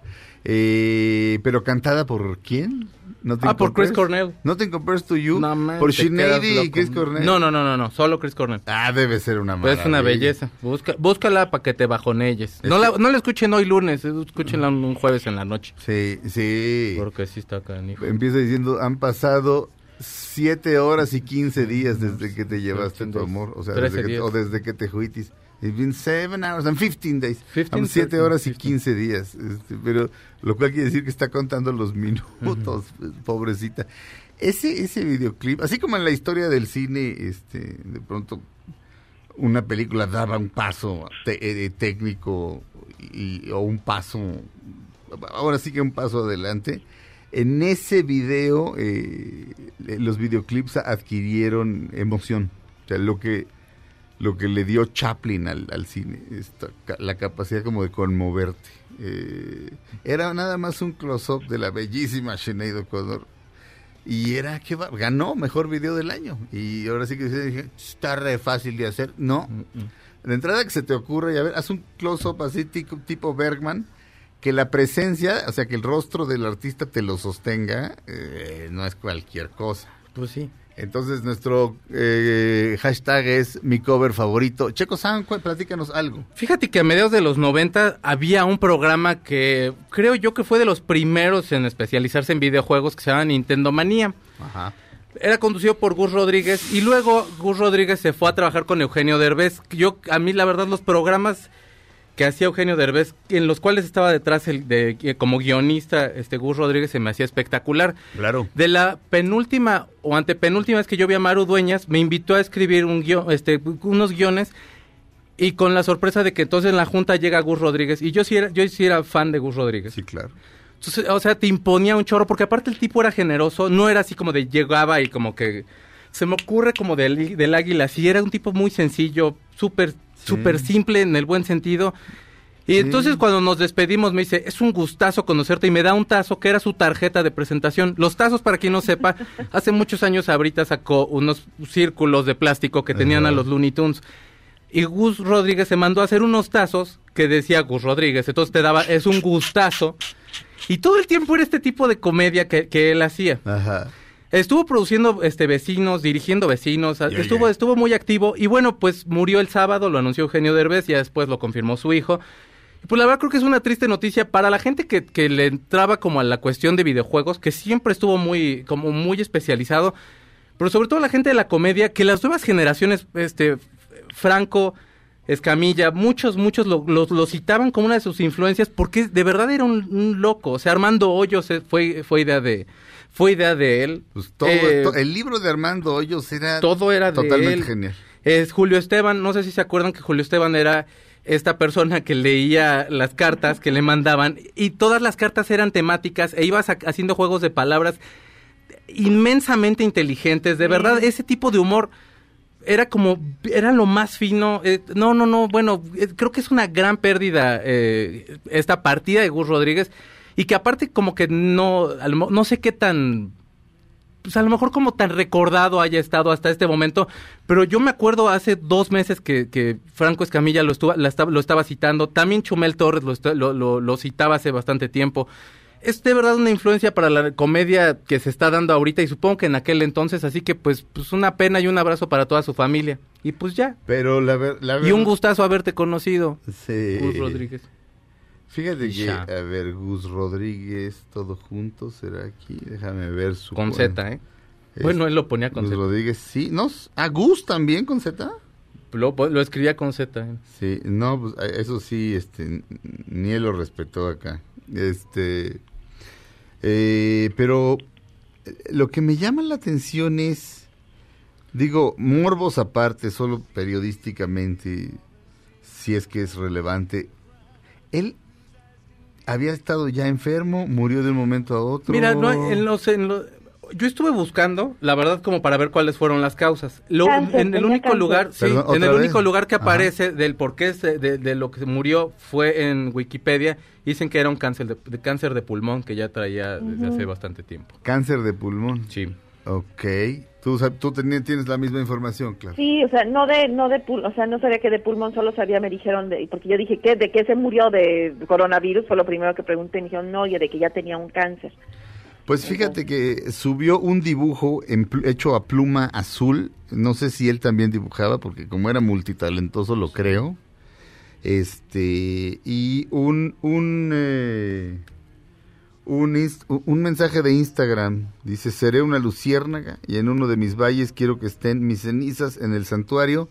eh, pero cantada por quién? Nothing Ah, por Chris Cornell. Nothing Compares to You. No, man, por Sinead y. Chris Cornell. No, no, no, no, no, solo Chris Cornell. Ah, debe ser una Pues es una maravilla. belleza. Busca, búscala para que te bajonelles. No la, no la escuchen hoy lunes, eh, escúchenla un, jueves en la noche. Sí, sí. Porque sí está canijo. Empieza diciendo, han pasado siete horas y 15 días desde que te llevaste tu amor, o sea, desde que, o desde que te juitis. It's been seven hours and 15 days. 15, Han siete 13, horas y 15. 15 días. este, pero lo cual quiere decir que está contando los minutos, pobrecita. Ese, ese videoclip, así como en la historia del cine, este, de pronto una película daba un paso te- eh, técnico y, o un paso, ahora sí que un paso adelante. En ese video, eh, los videoclips adquirieron emoción. O sea, lo que, lo que le dio Chaplin al, al cine, esta la capacidad como de conmoverte. Eh, era nada más un close-up de la bellísima Sinead O'Connor. Y era que ganó mejor video del año. Y ahora sí que dije, está re fácil de hacer. No. De entrada que se te ocurre, y a ver, haz un close-up así tipo, tipo Bergman, que la presencia, o sea, que el rostro del artista te lo sostenga, eh, no es cualquier cosa. Pues sí. Entonces nuestro eh, hashtag es mi cover favorito. Checo San, platícanos algo. Fíjate que a mediados de los 90 había un programa que creo yo que fue de los primeros en especializarse en videojuegos que se llama Nintendo Manía. Ajá. Era conducido por Gus Rodríguez y luego Gus Rodríguez se fue a trabajar con Eugenio Derbez. Yo, a mí la verdad, los programas que hacía Eugenio Derbez, en los cuales estaba detrás el de, eh, como guionista, este Gus Rodríguez se me hacía espectacular. Claro. De la penúltima o antepenúltima vez que yo vi a Maru Dueñas, me invitó a escribir un guion, este, unos guiones y con la sorpresa de que entonces en la junta llega Gus Rodríguez y yo sí era, yo sí era fan de Gus Rodríguez. Sí, claro. Entonces, o sea, te imponía un chorro, porque aparte el tipo era generoso, no era así como de llegaba y como que se me ocurre como del, del águila, sí era un tipo muy sencillo, súper, súper simple en el buen sentido. Y Sí. entonces cuando nos despedimos me dice, es un gustazo conocerte y me da un tazo que era su tarjeta de presentación. Los tazos, para quien no sepa, hace muchos años ahorita sacó unos círculos de plástico que tenían a los Looney Tunes. Y Gus Rodríguez se mandó a hacer unos tazos que decía Gus Rodríguez. Entonces te daba, es un gustazo. Y todo el tiempo era este tipo de comedia que, que él hacía. Ajá. Estuvo produciendo este vecinos, dirigiendo vecinos, estuvo estuvo muy activo y bueno, pues murió el sábado, lo anunció Eugenio Derbez, ya después lo confirmó su hijo. Y pues la verdad creo que es una triste noticia para la gente que, que le entraba como a la cuestión de videojuegos, que siempre estuvo muy como muy especializado, pero sobre todo la gente de la comedia, que las nuevas generaciones, este Franco, Escamilla, muchos, muchos lo, lo- lo citaban como una de sus influencias porque de verdad era un, un loco. O sea, Armando Hoyos eh, fue, fue idea de, fue idea de él. Pues todo, Eh, to- el libro de Armando Hoyos era todo era de totalmente él. genial. Es Julio Esteban, no sé si se acuerdan que Julio Esteban era esta persona que leía las cartas que le mandaban y todas las cartas eran temáticas e ibas haciendo juegos de palabras inmensamente inteligentes, de verdad, ese tipo de humor era como, era lo más fino, eh, no, no, no, bueno, eh, creo que es una gran pérdida eh, esta partida de Gus Rodríguez y que aparte como que no, no sé qué tan pues a lo mejor como tan recordado haya estado hasta este momento, pero yo me acuerdo hace dos meses que, que Franco Escamilla lo, estuvo, la lo estaba citando, también Chumel Torres lo, citaba hace bastante tiempo. es de verdad una influencia para la comedia que se está dando ahorita y supongo que en aquel entonces, así que pues, pues una pena y un abrazo para toda su familia. Y pues ya. Pero la, ver- la Y un gustazo haberte conocido, Sí. Gus Rodríguez. Fíjate que, a ver, Gus Rodríguez, todo junto, será aquí. Déjame ver su. Con. Z, ¿eh? Es- Bueno, él lo ponía con Gus Z. Rodríguez, sí. No, ¿A Gus también con Z? Lo, lo escribía con Z. ¿eh? Sí, no, pues eso sí, este, ni él lo respetó acá. Este, eh, pero eh, lo que me llama la atención es, digo, morbos aparte, solo periodísticamente, si es que es relevante. Él había estado ya enfermo, murió de un momento a otro. Mira, no, hay- en los, en los- yo estuve buscando, la verdad, como para ver cuáles fueron las causas. Lo- Cáncer, en el único cáncer. lugar, sí, Perdón, en ¿otra el vez? único lugar que Ajá. aparece del por qué se- de, de lo que se murió fue en Wikipedia. Dicen que era un cáncer de, de cáncer de pulmón que ya traía desde hace bastante tiempo. Cáncer de pulmón. Sí. Ok. Tú, tú tienes la misma información, claro. Sí, o sea, no de, no de pul- o sea, no sabía que de pulmón, solo sabía, me dijeron, de, porque yo dije, ¿qué? ¿De qué se murió de coronavirus? Fue lo primero que pregunté, y me dijeron, no, oye, de que ya tenía un cáncer. Pues fíjate que subió un dibujo en hecho a pluma azul. No sé si él también dibujaba, porque como era multitalentoso, lo creo. Este, y un, un, eh, un, mensaje de Instagram. Dice, seré una luciérnaga y en uno de mis valles quiero que estén mis cenizas en el santuario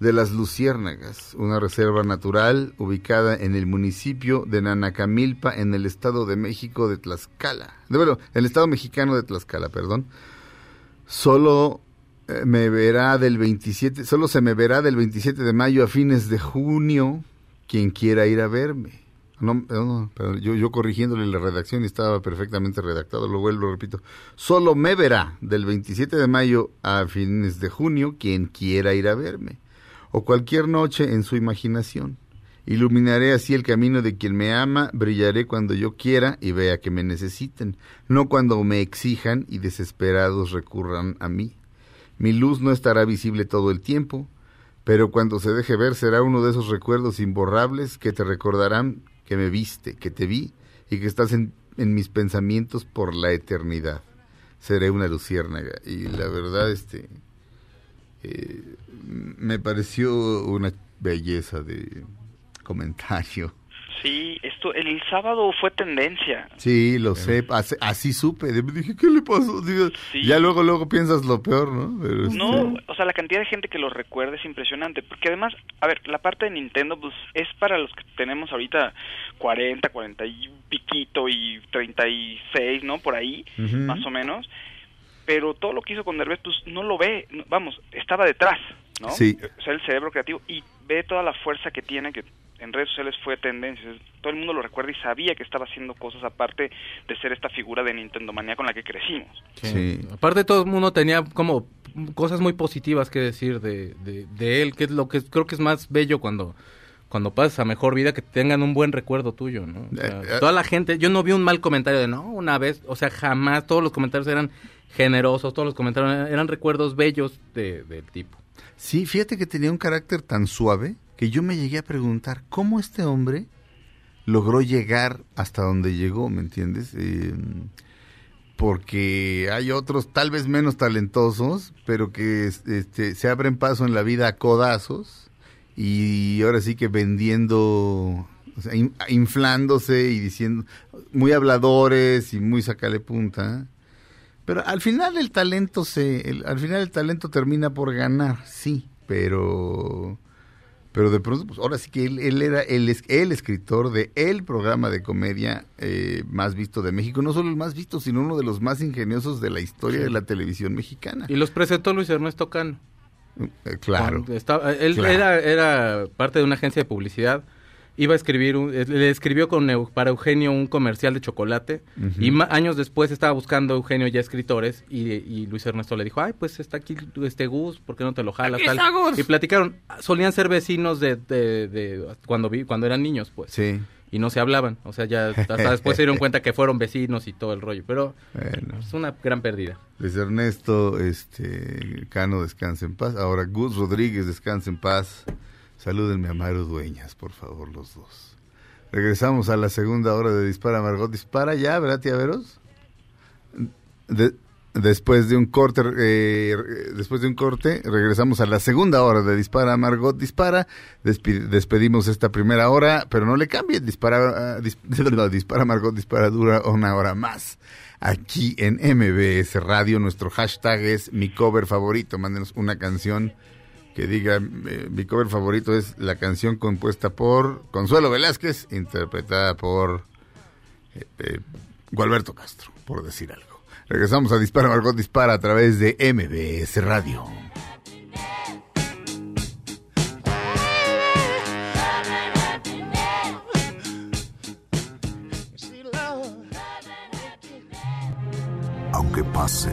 de las Luciérnagas, una reserva natural ubicada en el municipio de Nanacamilpa, en el Estado de México de Tlaxcala. De, bueno, el Estado mexicano de Tlaxcala, perdón. Solo eh, me verá del 27, solo se me verá del 27 de mayo a fines de junio quien quiera ir a verme. No, no, perdón, yo, yo corrigiéndole la redacción y estaba perfectamente redactado, lo vuelvo, repito. Solo me verá del 27 de mayo a fines de junio quien quiera ir a verme o cualquier noche en su imaginación. Iluminaré así el camino de quien me ama, brillaré cuando yo quiera y vea que me necesiten, no cuando me exijan y desesperados recurran a mí. Mi luz no estará visible todo el tiempo, pero cuando se deje ver será uno de esos recuerdos imborrables que te recordarán que me viste, que te vi y que estás en, en mis pensamientos por la eternidad. Seré una luciérnaga y la verdad, este, eh, me pareció una belleza de comentario. Sí, esto el sábado fue tendencia. Sí, lo sé, así, así supe. Dije, ¿qué le pasó? Digo, Sí. Ya luego, luego piensas lo peor, ¿no? Pero, este, No, o sea, la cantidad de gente que lo recuerda es impresionante, porque además, a ver, la parte de Nintendo pues es para los que tenemos ahorita 40, 40 y piquito y 36, ¿no? Por ahí, más o menos. Pero todo lo que hizo con Derbez, pues no lo ve, no- vamos, estaba detrás, ¿no? Sí. O sea, el cerebro creativo y ve toda la fuerza que tiene que en redes sociales fue tendencia. Todo el mundo lo recuerda y sabía que estaba haciendo cosas aparte de ser esta figura de Nintendo manía con la que crecimos. Sí. Aparte todo el mundo tenía como cosas muy positivas que decir de, de, de él, que es lo que creo que es más bello cuando cuando pasas a mejor vida que tengan un buen recuerdo tuyo, ¿no? O sea, Eh, eh. toda la gente, yo no vi un mal comentario de no, una vez, o sea, jamás todos los comentarios eran generosos, todos los comentarios eran, eran recuerdos bellos de, del tipo. Sí, fíjate que tenía un carácter tan suave que yo me llegué a preguntar cómo este hombre logró llegar hasta donde llegó, ¿me entiendes? Eh, porque hay otros tal vez menos talentosos, pero que es- este, se abren paso en la vida a codazos y ahora sí que vendiendo, o sea, in- inflándose y diciendo, muy habladores y muy sacale punta. Pero al final el talento se, al final el talento termina por ganar, sí, pero, pero de pronto, pues ahora sí que él, él era el, el escritor de el programa de comedia eh, más visto de México, no solo el más visto, sino uno de los más ingeniosos de la historia de la televisión mexicana. Y los presentó Luis Ernesto Cano. Eh, claro. Estaba- él Claro. era, era parte de una agencia de publicidad. Iba a escribir, un- eh, le escribió con, Eu- para Eugenio un comercial de chocolate. Y ma- años después estaba buscando Eugenio ya escritores. Y, y Luis Ernesto le dijo: Ay, pues está aquí este Gus, ¿por qué no te lo jalas? Aquí Tal. está Gus. Y platicaron. Solían ser vecinos de, de- de- cuando, vi, cuando eran niños, pues. Sí. Y no se hablaban. O sea, ya hasta después se dieron cuenta que fueron vecinos y todo el rollo. Pero Bueno. es una gran pérdida. Luis Ernesto, este, Cano, descansa en paz. Ahora Gus Rodríguez, descansa en paz. Salúdenme a Mario Dueñas, por favor, los dos. Regresamos a la segunda hora de Dispara Margot Dispara ya, ¿verdad, tía Veros? De- después de un corte, eh, después de un corte, regresamos a la segunda hora de Dispara Margot Dispara. Despedimos esta primera hora, pero no le cambie. Dispara, ah, dis- Dispara Margot Dispara dura una hora más. Aquí en MBS Radio, nuestro hashtag es mi cover favorito. Mándenos una canción que diga eh, mi cover favorito es la canción compuesta por Consuelo Velázquez, interpretada por eh, eh, Gualberto Castro, por decir algo. Regresamos a Dispara Margot Dispara a través de MBS Radio. Aunque pase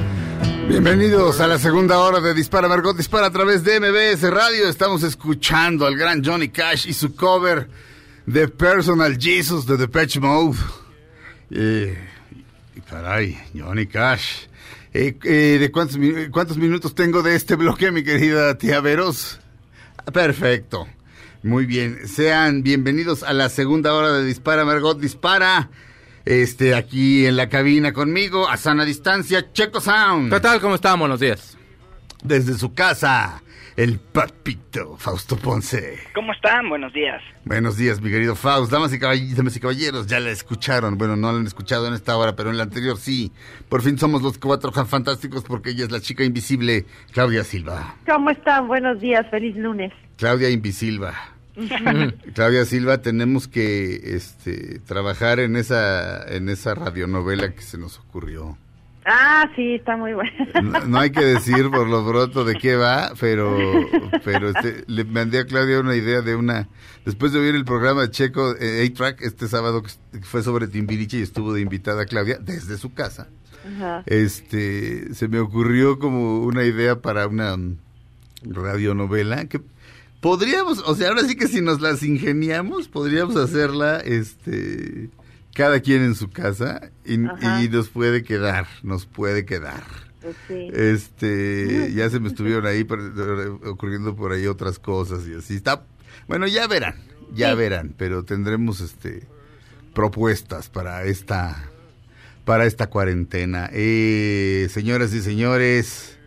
Bienvenidos a la segunda hora de Dispara Margot Dispara a través de MBS Radio. Estamos escuchando al gran Johnny Cash y su cover de Personal Jesus de Depeche Mode. Eh, caray, Johnny Cash. Eh, eh, ¿De cuántos minutos tengo de este bloque, mi querida tía Veros? Perfecto. Muy bien. Sean bienvenidos a la segunda hora de Dispara Margot Dispara. Este, aquí en la cabina conmigo, a sana distancia, Checo Sound. ¿Qué tal? ¿Cómo están? Buenos días. Desde su casa, el papito Fausto Ponce. ¿Cómo están? Buenos días. Buenos días, mi querido Faust. Damas y, caball- damas y caballeros, ya la escucharon. Bueno, no la han escuchado en esta hora, pero en la anterior sí. Por fin somos los cuatro fantásticos porque ella es la chica invisible, Claudia Silva. ¿Cómo están? Buenos días, feliz lunes. Claudia Invisilva. Claudia Silva, tenemos que este, trabajar en esa, en esa radionovela que se nos ocurrió. Ah, sí, está muy bueno. No, no hay que decir por lo pronto de qué va, pero, pero este, le mandé a Claudia una idea de una... Después de oír el programa de Checo eh, A-Track este sábado que fue sobre Timbiriche y estuvo de invitada Claudia desde su casa, Ajá. este, se me ocurrió como una idea para una mm, radionovela que podríamos, o sea, ahora sí que si nos las ingeniamos, podríamos hacerla, este, cada quien en su casa y, nos puede quedar, nos puede quedar. Pues sí. Este, ya se me estuvieron ahí por- ocurriendo por ahí otras cosas y así está. Bueno, ya verán, ya Sí. verán, pero tendremos este propuestas para esta para esta cuarentena. Eh, señoras y señores,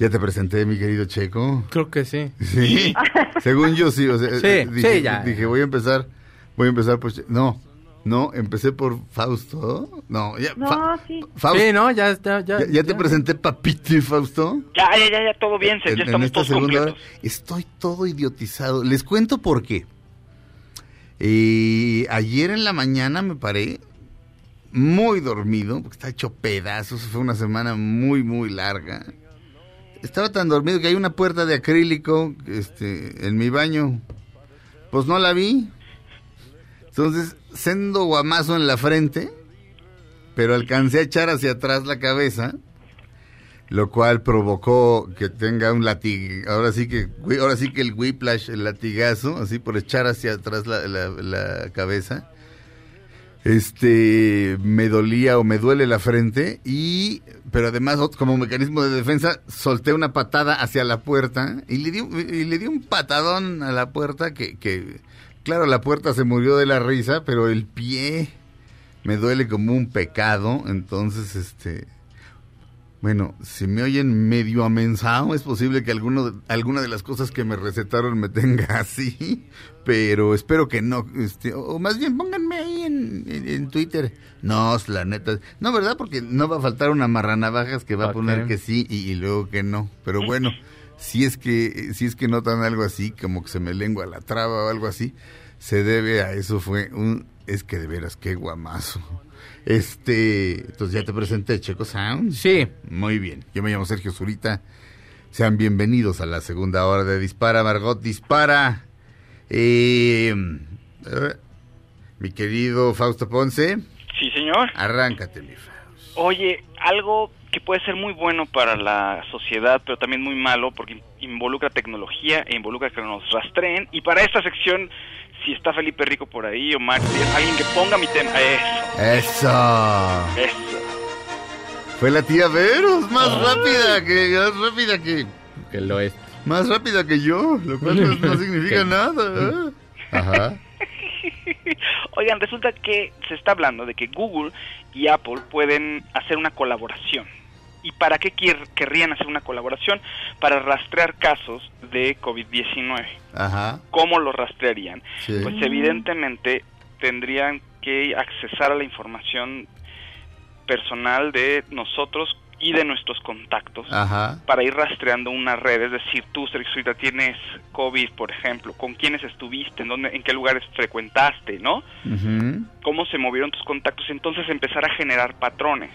¿Ya te presenté, mi querido Checo? Creo que sí. Sí. Según yo, sí. O sea, Sí, eh, dije, sí, ya. Dije, voy a empezar, voy a empezar por... No, no, empecé por Fausto. No, ya. No, Fa- sí. Fausto, Sí, no, ya está. Ya, ¿ya, ya te presenté papito y Fausto? Ya, ya, ya, ya, todo bien, se- en, ya en estamos esta todos segunda hora estoy todo idiotizado. Les cuento por qué. Eh, ayer en la mañana me paré muy dormido, porque está hecho pedazos. Fue una semana muy, muy larga. Estaba tan dormido que hay una puerta de acrílico este, en mi baño. Pues no la vi. Entonces, sendo guamazo en la frente, pero alcancé a echar hacia atrás la cabeza lo cual provocó que tenga un latigazo, ahora sí que, ahora sí que el whiplash, el latigazo, así por echar hacia atrás la, la- la cabeza, este, me dolía o me duele la frente y, pero además como mecanismo de defensa, solté una patada hacia la puerta y le di, y le di un patadón a la puerta que, que, claro, la puerta se murió de la risa, pero el pie me duele como un pecado, entonces, este, bueno, si me oyen medio amensado, es posible que alguno, alguna de las cosas que me recetaron me tenga así, pero espero que no, este, o, más bien pónganme en, en- en Twitter. No, la neta, no, ¿verdad? Porque no va a faltar una marranavajas que va a poner que sí y, y luego que no, pero bueno, si es que, si es que notan algo así, como que se me lengua la traba o algo así, se debe a eso fue un, es que de veras, qué guamazo. Este, entonces ya te presenté, Checo Sound. Sí. Muy bien. Yo me llamo Sergio Zurita. Sean bienvenidos a la segunda hora de Dispara, Margot Dispara. Eh, mi querido Fausto Ponce, Sí, señor. arráncate, mi Fausto. Oye, algo que puede ser muy bueno para la sociedad, pero también muy malo porque involucra tecnología e involucra que nos rastreen. Y para esta sección, si está Felipe Rico por ahí o Max, alguien que ponga mi tema. Eso, Eso. eso. Fue la tía Veros, más rápida que, más rápida que, Que lo es. más rápida que yo, lo cual no, no significa nada. ¿eh? Ajá. Oigan, resulta que se está hablando de que Google y Apple pueden hacer una colaboración. ¿Y para qué querrían hacer una colaboración? Para rastrear casos de COVID-19. Ajá. ¿Cómo lo rastrearían? Sí. Pues evidentemente tendrían que accesar a la información personal de nosotros y de nuestros contactos Ajá. para ir rastreando una red, es decir, tú, Sergio tienes COVID, por ejemplo, con quiénes estuviste, en dónde, en qué lugares frecuentaste, ¿no? Cómo se movieron tus contactos, entonces empezar a generar patrones.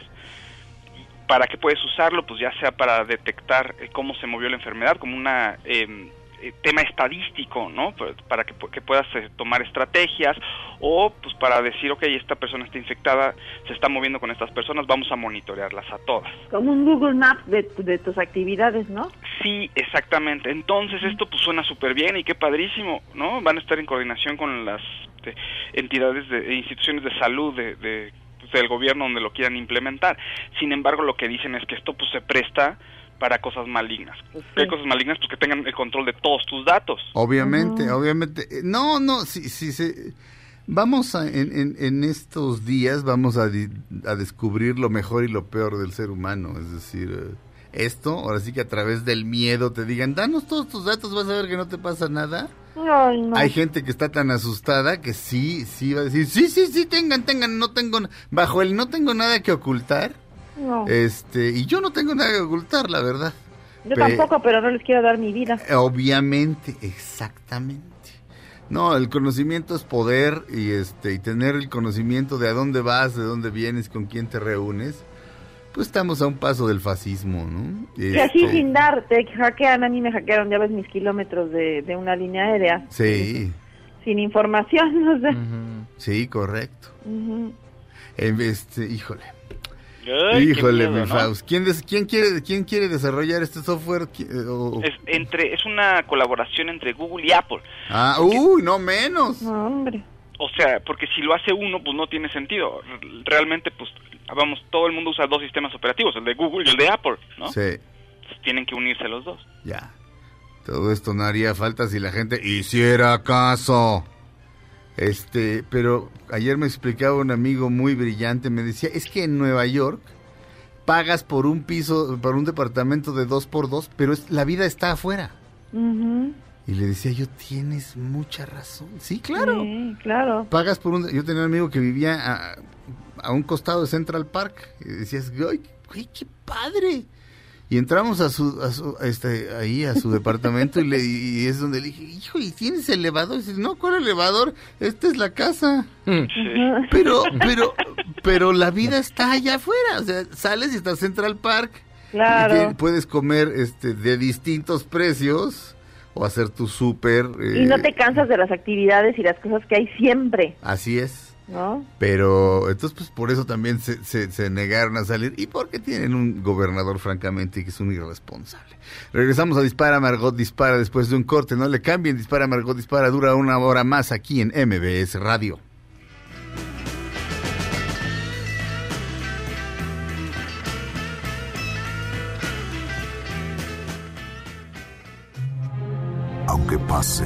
¿Para qué puedes usarlo? Pues ya sea para detectar eh, cómo se movió la enfermedad, como una eh, eh, tema estadístico, ¿no? Pues, Para que, pu- que puedas eh, tomar estrategias o pues para decir, ok, esta persona está infectada, se está moviendo con estas personas, vamos a monitorearlas a todas. Como un Google Maps de, de tus actividades, ¿no? Sí, exactamente. Entonces esto pues suena súper bien y qué padrísimo, ¿no? Van a estar en coordinación con las este, entidades de e instituciones de salud de, de, pues, del gobierno donde lo quieran implementar. Sin embargo, lo que dicen es que esto pues se presta para cosas malignas. ¿Qué cosas malignas? Pues que tengan el control de todos tus datos. Obviamente, obviamente. Eh, No, no, sí, sí, sí. Vamos a, en, en, en estos días vamos a, di- a descubrir lo mejor y lo peor del ser humano. Es decir, eh, esto, ahora sí que a través del miedo te digan, danos todos tus datos, vas a ver que no te pasa nada. Ay, no. Hay gente que está tan asustada que sí, sí va a decir, sí, sí, sí, tengan, tengan, no tengo, bajo el no tengo nada que ocultar. No. Este, y yo no tengo nada que ocultar, la verdad. Yo Pe- tampoco, pero no les quiero dar mi vida. Obviamente, exactamente. No, el conocimiento es poder y este y tener el conocimiento de a dónde vas, de dónde vienes, con quién te reúnes. Pues estamos a un paso del fascismo, ¿no? Y así Este, sin dar, te hackean, a mí me hackearon, ya ves mis kilómetros de, de una línea aérea. Sí, Sin información, o sea. sí, correcto. Eh, Este, híjole. Ay, híjole, miedo, mi ¿no? Faust. ¿Quién, des- quién quiere quién quiere desarrollar este software? ¿Qui- eh, o- Es, entre, es una colaboración entre Google y Apple. Ah, uy, no menos. No, hombre. O sea, porque si lo hace uno, pues no tiene sentido. Realmente, pues, vamos, todo el mundo usa dos sistemas operativos, el de Google y el de Apple, ¿no? Sí, Pues tienen que unirse los dos. ya. Todo esto no haría falta si la gente hiciera caso. Este, pero ayer me explicaba un amigo muy brillante, me decía, es que en Nueva York pagas por un piso, por un departamento de dos por dos, pero es, la vida está afuera. Y le decía yo, tienes mucha razón. Sí, claro. Sí, claro. Pagas por un... Yo tenía un amigo que vivía a, a un costado de Central Park. Y decías, güey, qué padre. Y entramos a su, a su este, ahí a su departamento y, le, y es donde le dije, hijo, ¿y tienes elevador? Y dice, no, ¿cuál elevador? Esta es la casa. Mm. Pero, pero, pero la vida está allá afuera. O sea, sales y estás en Central Park. Claro. Y puedes comer este de distintos precios o hacer tu súper. eh, Y no te cansas de las actividades y las cosas que hay siempre, Así es. ¿No? Pero entonces, pues por eso también se, se, se negaron a salir y porque tienen un gobernador, francamente, que es un irresponsable. Regresamos a Dispara, Margot Dispara después de un corte. No le cambien, Dispara, Margot Dispara dura una hora más aquí en MBS Radio. Aunque pase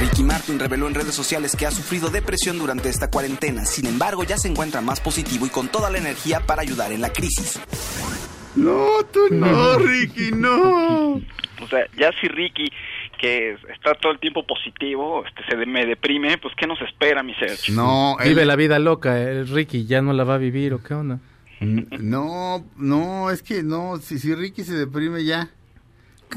Ricky Martin reveló en redes sociales que ha sufrido depresión durante esta cuarentena. Sin embargo, ya se encuentra más positivo y con toda la energía para ayudar en la crisis. No, tú no, Ricky, no. O sea, ya si Ricky, que está todo el tiempo positivo, este, se de- me deprime, pues ¿qué nos espera, mi Sergio? No, él- Vive la vida loca, eh, Ricky, ya no la va a vivir o qué onda. No, no, es que no, si, si Ricky se deprime ya.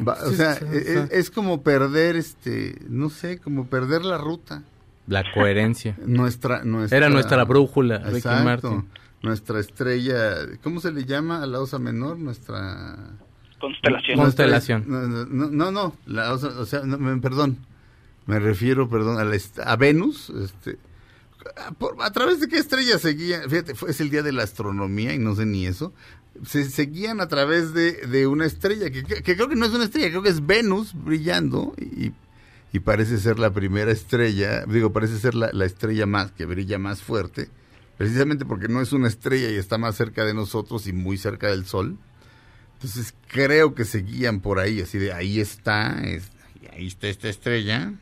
Va- o sea, sí, es, sí. es como perder, este, no sé, como perder la ruta. La coherencia. Nuestra, nuestra Era nuestra brújula, Ricky Exacto. Martin. Nuestra estrella, ¿cómo se le llama a la osa menor? Nuestra Constelación. Constelación. No, no, no, no, la osa- o sea, no, me- perdón. Me refiero, perdón, a, la a Venus, este a, por- a través de qué estrella seguían, fíjate, fue, es el día de la astronomía y no sé ni eso, se seguían a través de, de una estrella, que, creo que no es una estrella, creo que es Venus brillando y, y parece ser la primera estrella, digo, parece ser la, la estrella más, que brilla más fuerte, precisamente porque no es una estrella y está más cerca de nosotros y muy cerca del Sol. Entonces creo que seguían por ahí, así de ahí está, es- ahí está esta estrella,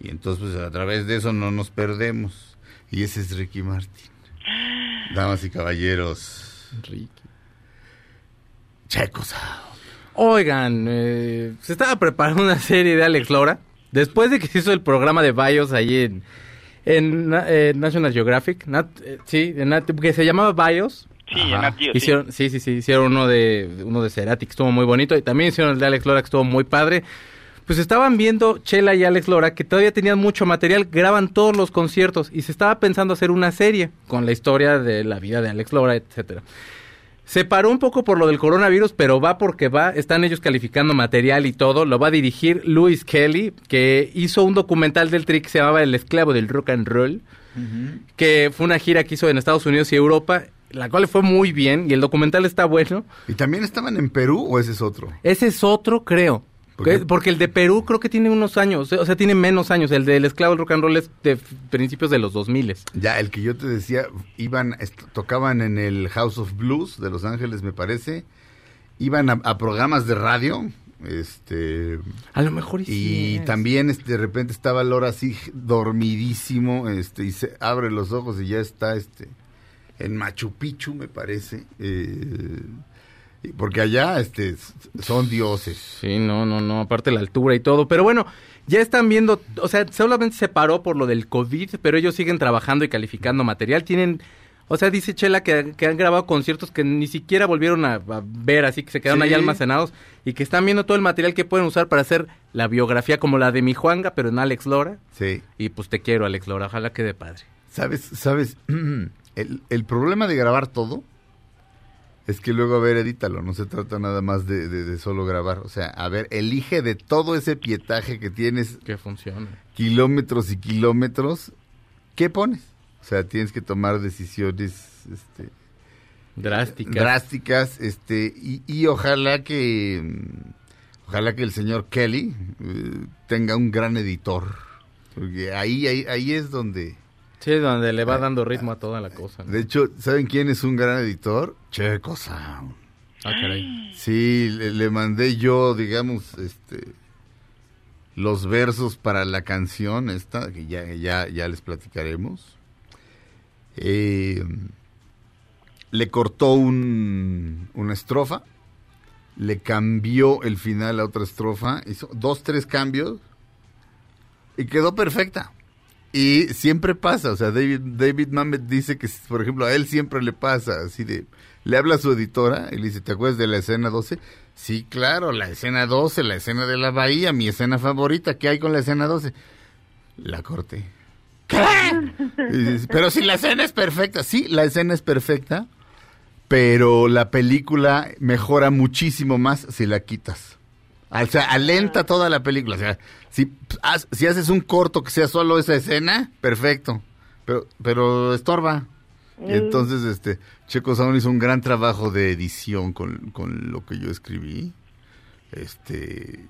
y entonces pues, a través de eso no nos perdemos. Y ese es Ricky Martin. Damas y caballeros, Ricky. Checos. Oigan, eh, se estaba preparando una serie de Alex Lora. Después de que se hizo el programa de Bios ahí en, eh, National Geographic, Nat- eh, sí, en Nat- que se llamaba Bios. Sí, en Nat Geo, sí. Hicieron, sí, sí, sí, hicieron uno de uno de Cerati que estuvo muy bonito y también hicieron el de Alex Lora que estuvo muy padre. Pues estaban viendo Chela y Alex Lora que todavía tenían mucho material, graban todos los conciertos y se estaba pensando hacer una serie con la historia de la vida de Alex Lora, etcétera. Se paró un poco por lo del coronavirus, pero va porque va. Están ellos calificando material y todo. Lo va a dirigir Louis Kelly, que hizo un documental del tri que se llamaba El esclavo del rock and roll, que fue una gira que hizo en Estados Unidos y Europa, la cual le fue muy bien y el documental está bueno. ¿Y también estaban en Perú o ese es otro? Ese es otro, creo. Porque el de Perú creo que tiene unos años, o sea, tiene menos años. El del esclavo del rock and roll es de principios de los 2000. Ya, el que yo te decía, iban, tocaban en el House of Blues de Los Ángeles, me parece. Iban a, a programas de radio, este... A lo mejor y, sí Y es. también este, de repente estaba Lora así dormidísimo, este, y se abre los ojos y ya está este en Machu Picchu, me parece. eh, porque allá este son dioses. Sí, no, no, no, aparte la altura y todo. Pero bueno, ya están viendo, o sea, solamente se paró por lo del COVID, pero ellos siguen trabajando y calificando material. Tienen, o sea, dice Chela que, que han grabado conciertos que ni siquiera volvieron a, a ver, así que se quedaron Sí. ahí almacenados y que están viendo todo el material que pueden usar para hacer la biografía como la de mi Juanga, pero en Alex Lora. Sí. Y pues te quiero, Alex Lora, ojalá quede padre. ¿Sabes? ¿Sabes? El, el problema de grabar todo es que luego, a ver, edítalo. No se trata nada más de, de- de solo grabar. O sea, a ver, elige de todo ese pietaje que tienes Que funcione. kilómetros y kilómetros, ¿qué pones? O sea, tienes que tomar decisiones este, Drástica. drásticas, este, y, y ojalá que Ojalá que el señor Kelly eh, tenga un gran editor. Porque ahí, ahí, ahí es donde... Sí, donde le va dando ritmo a toda la cosa. ¿no? De hecho, ¿saben quién es un gran editor? Checo Sound. Ah, caray. Sí, le, le mandé yo, digamos, este los versos para la canción esta, que ya, ya, ya les platicaremos. Eh, le cortó un, una estrofa, le cambió el final a otra estrofa, hizo dos, tres cambios y quedó perfecta. Y siempre pasa, o sea, David, David Mamet dice que, por ejemplo, a él siempre le pasa, así de, le habla a su editora y le dice, ¿te acuerdas de la escena 12? Sí, claro, la escena 12, la escena de la bahía, mi escena favorita, ¿qué hay con la escena 12? La corté. ¿Qué? Pero si la escena es perfecta, sí, la escena es perfecta, pero la película mejora muchísimo más si la quitas. O sea, alenta toda la película. O sea, si, si haces un corto que sea solo esa escena, perfecto. Pero, pero estorba. Y entonces, este, Checo Sound hizo un gran trabajo de edición con, con lo que yo escribí. Este,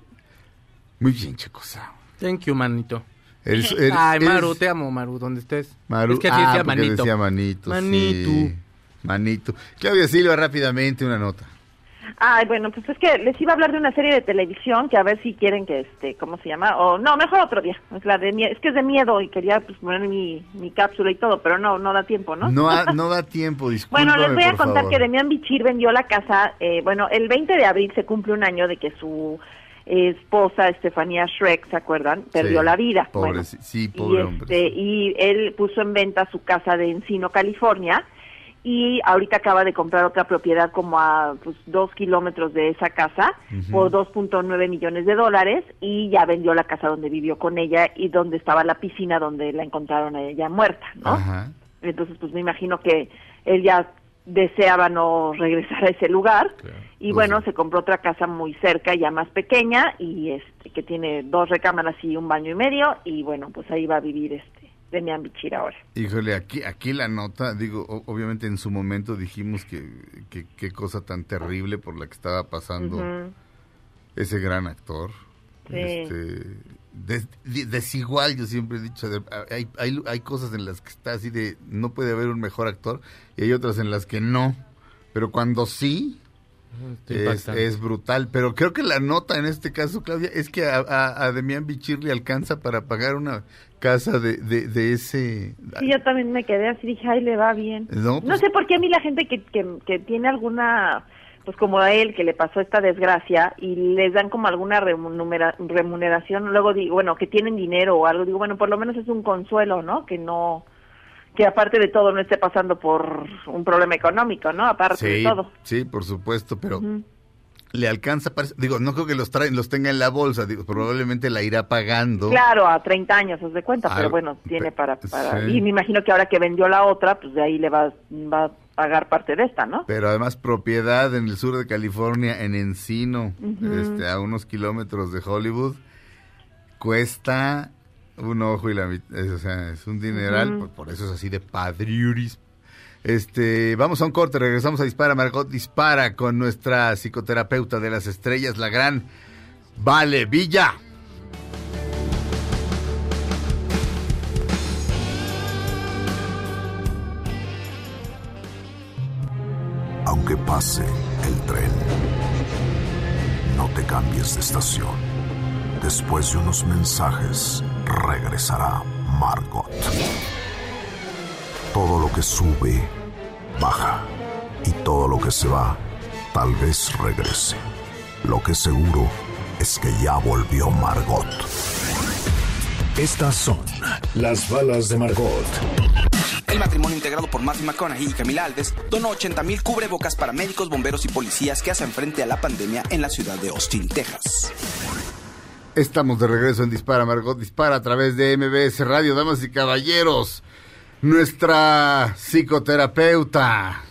muy bien, Checo Sound. Thank you, manito. Eres- eres- Ay, eres- Maru, te amo, Maru, donde estés. Maru, Es que así ah, decía manito. decía manito. Manito. sí. Manito. Claudia Silva, rápidamente una nota. Ay, bueno, pues es que les iba a hablar de una serie de televisión que a ver si quieren que, este, ¿cómo se llama? O no, mejor otro día. Es la de es que es de miedo y quería pues, poner mi, mi cápsula y todo, pero no, no da tiempo, ¿no? No, ha- no da tiempo, discúlpame, Bueno, les voy a contar favor. que Demian Bichir vendió la casa, eh, bueno, el 20 de abril se cumple un año de que su esposa, Estefanía Shrek, ¿se acuerdan? Perdió Sí, la vida. Pobre, Bueno, sí, y, pobre hombre. este, y él puso en venta su casa de Encino, California, y ahorita acaba de comprar otra propiedad como a pues, dos kilómetros de esa casa Ujú. por 2.9 millones de dólares y ya vendió la casa donde vivió con ella y donde estaba la piscina donde la encontraron a ella muerta, ¿no? Ajá. Entonces, pues me imagino que él ya deseaba no regresar a ese lugar y bueno, se compró otra casa muy cerca, ya más pequeña y este que tiene dos recámaras y un baño y medio y bueno, pues ahí va a vivir este Demian Bichir ahora. Híjole, aquí, aquí la nota, digo, o- obviamente en su momento dijimos que que- qué cosa tan terrible por la que estaba pasando ese gran actor. Sí. Este, des- desigual, yo siempre he dicho, de- hay, hay, hay cosas en las que está así de, no puede haber un mejor actor, y hay otras en las que no, pero cuando sí, es, brutal. Pero creo que la nota en este caso, Claudia, es que a, a, a Demian Bichir le alcanza para pagar una casa de, de, de ese... Sí, yo también me quedé así, dije, ay, le va bien. No, No pues- sé por qué a mí la gente que, que, que tiene alguna, pues como a él, que le pasó esta desgracia y les dan como alguna remunera- remuneración, luego digo, bueno, que tienen dinero o algo, digo, bueno, por lo menos es un consuelo, ¿no? Que no, que aparte de todo no esté pasando por un problema económico, ¿no? Aparte de Sí, todo. sí, por supuesto, pero. Le alcanza, digo, no creo que los traen, los tenga en la bolsa, digo, probablemente la irá pagando. Claro, a 30 años, os de cuenta, Ah, pero bueno, tiene para, para... sí. Y me imagino que ahora que vendió la otra, pues de ahí le va, va a pagar parte de esta, ¿no? Pero además propiedad en el sur de California, en Encino, este, a unos kilómetros de Hollywood, cuesta un ojo y la mitad, es, o sea, es un dineral, Ujú. por, por eso es así de padriuris. Este, vamos a un corte, regresamos a Dispara, Margot Dispara con nuestra psicoterapeuta de las estrellas, la gran Vale Villa. Aunque pase el tren, no te cambies de estación. Después de unos mensajes, regresará Margot. Todo lo que sube, baja. Y todo lo que se va, tal vez regrese. Lo que seguro es que ya volvió Margot. Estas son las balas de Margot. El matrimonio integrado por Matthew McConaughey y Camila Alves donó 80 mil cubrebocas para médicos, bomberos y policías que hacen frente a la pandemia en la ciudad de Austin, Texas. Estamos de regreso en Dispara, Margot Dispara a través de MBS Radio, damas y caballeros. Nuestra psicoterapeuta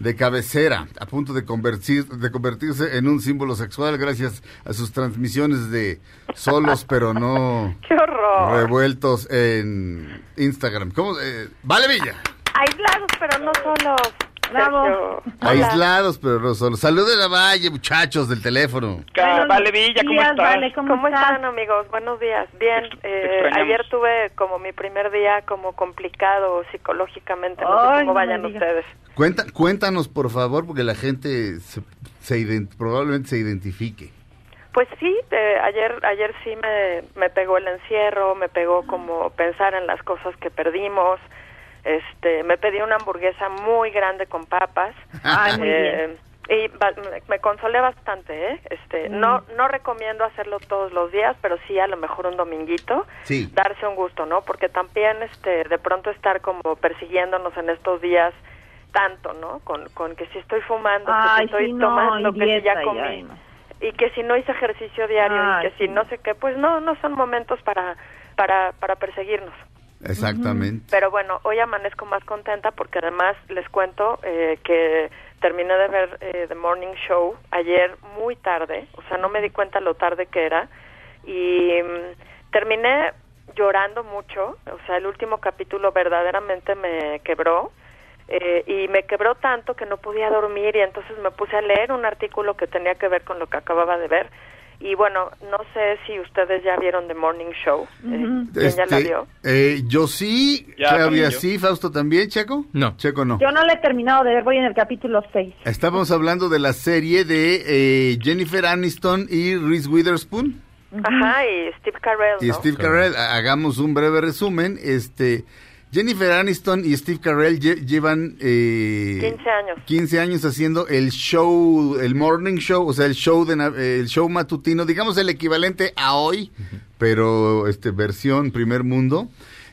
de cabecera, a punto de, convertir, de convertirse en un símbolo sexual gracias a sus transmisiones de solos pero no ¡Qué horror! revueltos en Instagram. ¿Cómo? Eh, vale, Villa. Aislados, pero no solos. Bravo. Aislados, pero no solo. Saluden a Valle, muchachos del teléfono. Ca- Vale Villa, ¿cómo días, estás? Vale, ¿cómo, ¿Cómo estás? están amigos? Buenos días. Bien, eh, ayer tuve como mi primer día como complicado psicológicamente, no Ay, sé no cómo me vayan ustedes. Cuenta, cuéntanos, por favor, porque la gente se, se ident- probablemente se identifique. Pues sí, eh, ayer ayer sí me, me pegó el encierro, me pegó como pensar en las cosas que perdimos. Este, me pedí una hamburguesa muy grande con papas. Ay, Eh, y ba- me- consolé bastante, ¿eh? Este, Mm. no no recomiendo hacerlo todos los días, pero sí a lo mejor un dominguito. Sí. darse un gusto, ¿no? Porque también este de pronto estar como persiguiéndonos en estos días tanto, ¿no? Con, con que si estoy fumando, que si estoy no, tomando, que si ya comí no. y que si no hice ejercicio diario Ay, y que si sí. no sé qué, pues no no son momentos para para para perseguirnos. Exactamente. Pero bueno, hoy amanezco más contenta porque además les cuento eh, que terminé de ver eh, The Morning Show ayer muy tarde, o sea, no me di cuenta lo tarde que era. Y mm, terminé llorando mucho, o sea, el último capítulo verdaderamente me quebró eh, y me quebró tanto que no podía dormir y entonces me puse a leer un artículo que tenía que ver con lo que acababa de ver y bueno, no sé si ustedes ya vieron The Morning Show, eh, ¿quién ya la Este, vio? eh, yo sí, Ya, Claudia también yo. sí, Fausto también, Checo. No. Checo no. Yo no le he terminado de ver, voy en el capítulo 6. Estábamos hablando de la serie de eh, Jennifer Aniston y Reese Witherspoon Ajá, y Steve Carell, y ¿no? Steve Carell. Ha- Hagamos un breve resumen. Este, Jennifer Aniston y Steve Carell lle- llevan eh, 15 años. 15 años haciendo el show, el morning show, o sea, el show de na- el show matutino, digamos el equivalente a hoy, pero este versión primer mundo.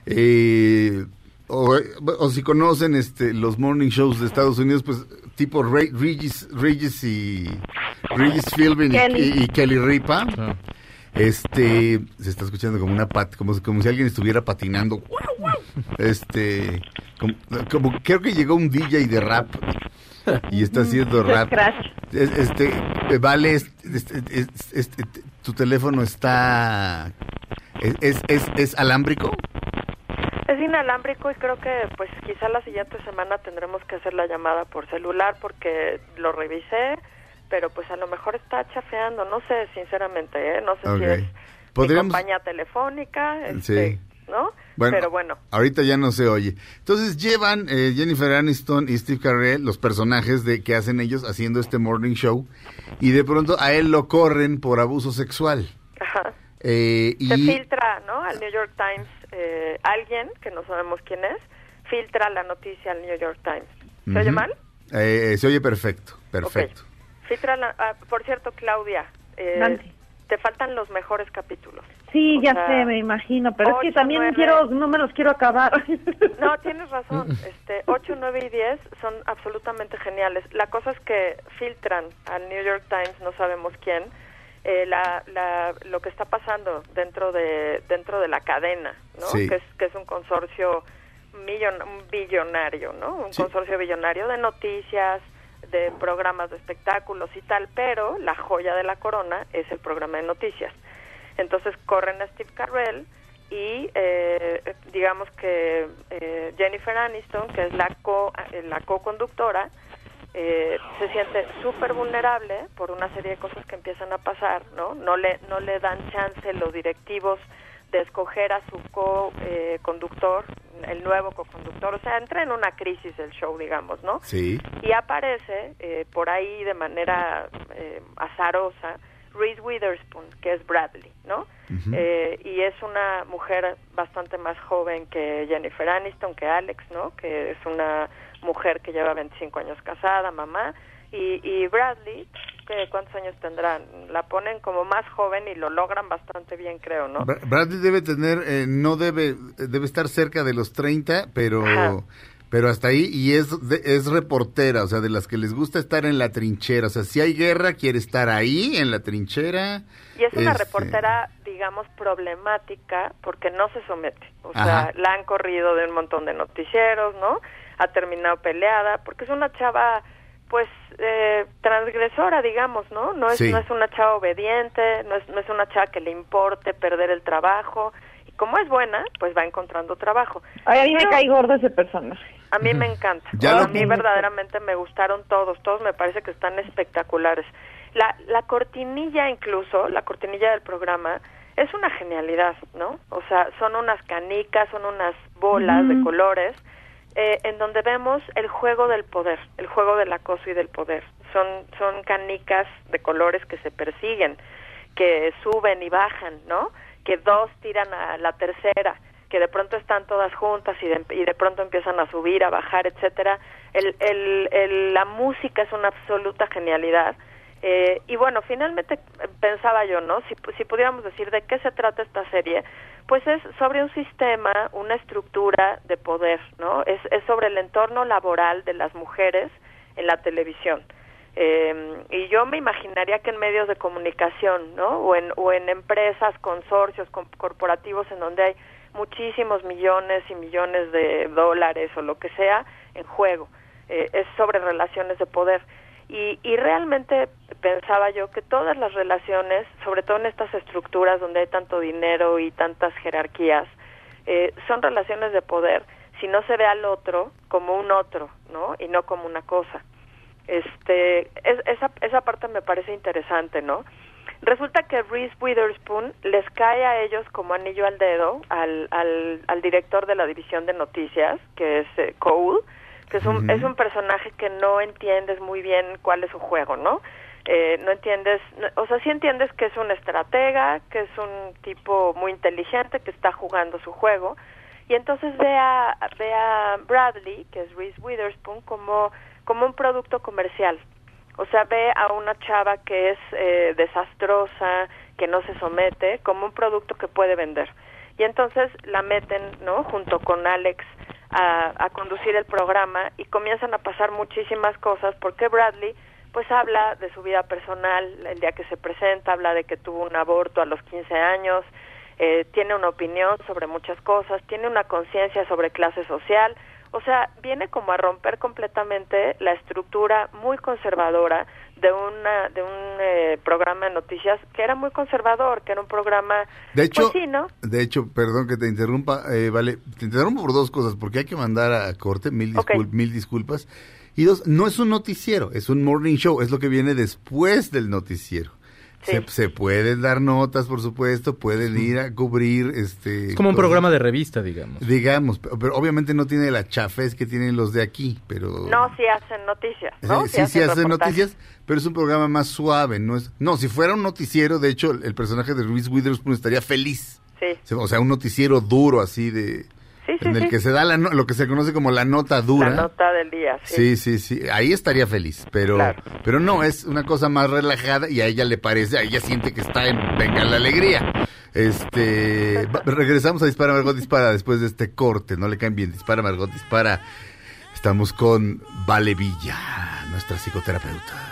Eh, o, o si conocen este los morning shows de Estados Unidos, pues tipo Ray- Regis, Regis y Regis Philbin y- Kelly. y, y Kelly Ripa. Ah. Este se está escuchando como una pat, como, como si alguien estuviera patinando. Este, como, como- creo que llegó un DJ de rap y está haciendo rap. Este, vale, es- este, es- este, tu teléfono está es, es, es, es alámbrico. Es inalámbrico y creo que pues quizá la siguiente semana tendremos que hacer la llamada por celular porque lo revisé, pero pues a lo mejor está chafeando, no sé sinceramente, ¿eh? no sé Ok. si es mi Podríamos- compañía telefónica, este, Sí. ¿no? Bueno, pero bueno, ahorita ya no se oye. Entonces llevan eh, Jennifer Aniston y Steve Carell, los personajes de que hacen ellos haciendo este morning show, y de pronto a él lo corren por abuso sexual. ajá. Eh, y Se filtra, ¿no? Al New York Times, eh, alguien, que no sabemos quién es, filtra la noticia al New York Times. ¿Se oye Ujú. mal? Eh, se oye perfecto, perfecto. Ok. Filtra la- ah, por cierto, Claudia, eh, te faltan los mejores capítulos. Sí, O ya sea, sé, me imagino, pero es que también quiero, no me los quiero acabar. No, tienes razón. Este, 8, 9 y 10 son absolutamente geniales. La cosa es que filtran al New York Times, no sabemos quién, eh, la, la, lo que está pasando dentro de dentro de la cadena, ¿no? Sí. Que es que es un consorcio millon, un billonario, ¿no? Un Sí. consorcio billonario de noticias, de programas de espectáculos y tal, pero la joya de la corona es el programa de noticias. Entonces corren a Steve Carell y eh, digamos que eh, Jennifer Aniston, que es la co eh, la co-conductora, eh, se siente súper vulnerable por una serie de cosas que empiezan a pasar, ¿no? No le no le dan chance los directivos de escoger a su co-conductor, el nuevo co-conductor, o sea, entra en una crisis el show, digamos, ¿no? Sí. y aparece eh, por ahí de manera eh, azarosa Reese Witherspoon, que es Bradley, ¿no? Eh, y es una mujer bastante más joven que Jennifer Aniston, que Alex, ¿no? Que es una mujer que lleva 25 años casada, mamá, y, y Bradley, que ¿cuántos años tendrán? La ponen como más joven y lo logran bastante bien, creo, ¿no? Bra- Bradley debe tener, eh, no debe, debe estar cerca de los 30, pero, Ajá. pero hasta ahí, y es, de- es reportera, o sea, de las que les gusta estar en la trinchera, o sea, si hay guerra, quiere estar ahí, en la trinchera. Y es una Este, reportera, digamos, problemática porque no se somete. O Ajá. sea, la han corrido de un montón de noticieros, ¿no? Ha terminado peleada porque es una chava, pues, eh, transgresora, digamos, ¿no? No es, Sí. no es una chava obediente, no es, no es una chava que le importe perder el trabajo. Y como es buena, pues va encontrando trabajo. Ay, a mí me cae gordo ese personaje. a mí me encanta. Ya a lo- mí verdaderamente me gustaron todos, todos me parece que están espectaculares. La, la cortinilla incluso, la cortinilla del programa, es una genialidad, ¿no? O sea, son unas canicas, son unas bolas de colores, eh, en donde vemos el juego del poder, el juego del acoso y del poder. Son, son canicas de colores que se persiguen, que suben y bajan, ¿no? Que dos tiran a la tercera, que de pronto están todas juntas y de, y de pronto empiezan a subir, a bajar, etcétera. El, el, el- la música es una absoluta genialidad. Eh, y bueno, finalmente eh, pensaba yo, ¿no? Si, si pudiéramos decir de qué se trata esta serie, pues es sobre un sistema, una estructura de poder, ¿no? Es, es sobre el entorno laboral de las mujeres en la televisión. Eh, y yo me imaginaría que en medios de comunicación, ¿no? O en, o en empresas, consorcios, corporativos en donde hay muchísimos millones y millones de dólares o lo que sea en juego. Eh, es sobre relaciones de poder. Y, y realmente pensaba yo que todas las relaciones, sobre todo en estas estructuras donde hay tanto dinero y tantas jerarquías, eh, son relaciones de poder si no se ve al otro como un otro, ¿no? Y no como una cosa. Este, es- esa, esa parte me parece interesante, ¿no? Resulta que Reese Witherspoon les cae a ellos como anillo al dedo al, al, al director de la división de noticias, que es eh, Cole, que es un, es un personaje que no entiendes muy bien cuál es su juego, ¿no? Eh, no entiendes, no- o sea, sí entiendes que es un estratega, que es un tipo muy inteligente, que está jugando su juego, y entonces ve a, ve a Bradley, que es Reese Witherspoon, como, como un producto comercial. O sea, ve a una chava que es eh, desastrosa, que no se somete, como un producto que puede vender. Y entonces la meten, ¿no? Junto con Alex a, a conducir el programa y comienzan a pasar muchísimas cosas porque Bradley pues habla de su vida personal el día que se presenta, habla de que tuvo un aborto a los 15 años, eh, tiene una opinión sobre muchas cosas, tiene una conciencia sobre clase social, o sea, viene como a romper completamente la estructura muy conservadora de una de un eh, programa de noticias que era muy conservador, que era un programa De hecho, pues sí, ¿no? de hecho, perdón que te interrumpa, eh, vale, te interrumpo por dos cosas, porque hay que mandar a corte, mil, discul- Ok. mil disculpas. Y dos, no es un noticiero, es un morning show, es lo que viene después del noticiero. Se, se pueden dar notas, por supuesto, pueden ir a cubrir este Es como un programa de revista, digamos. digamos, pero, pero obviamente no tiene la chafez que tienen los de aquí, pero No, sí hacen noticias, ¿no? Sí, sí, sí hacen noticias, pero es un programa más suave, no es No, si fuera un noticiero, de hecho, el personaje de Reese Witherspoon estaría feliz. Sí. O sea, un noticiero duro así de Sí, sí, en el sí. que se da la no- lo que se conoce como la nota dura. La nota del día, sí. Sí, sí, sí, ahí estaría feliz, pero Claro. pero no, es una cosa más relajada y a ella le parece, a ella siente que está en Venga la Alegría. Este, regresamos a Dispara Margot Dispara después de este corte, no le caen bien, Dispara Margot Dispara. Estamos con Vale Villa, nuestra psicoterapeuta.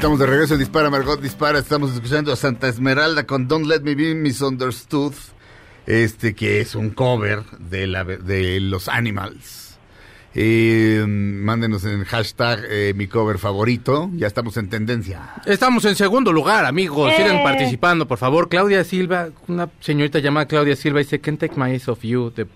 Estamos de regreso Dispara Margot Dispara, estamos escuchando a Santa Esmeralda con Don't Let Me Be Misunderstood, este que es un cover de, la, de los Animals. Eh, mándenos en hashtag eh, mi cover favorito. Ya estamos en tendencia. Estamos en segundo lugar, amigos. ¡Eh! Sigan participando, por favor. Claudia Silva, una señorita llamada Claudia Silva dice, Can't Take My Eyes Off You, de,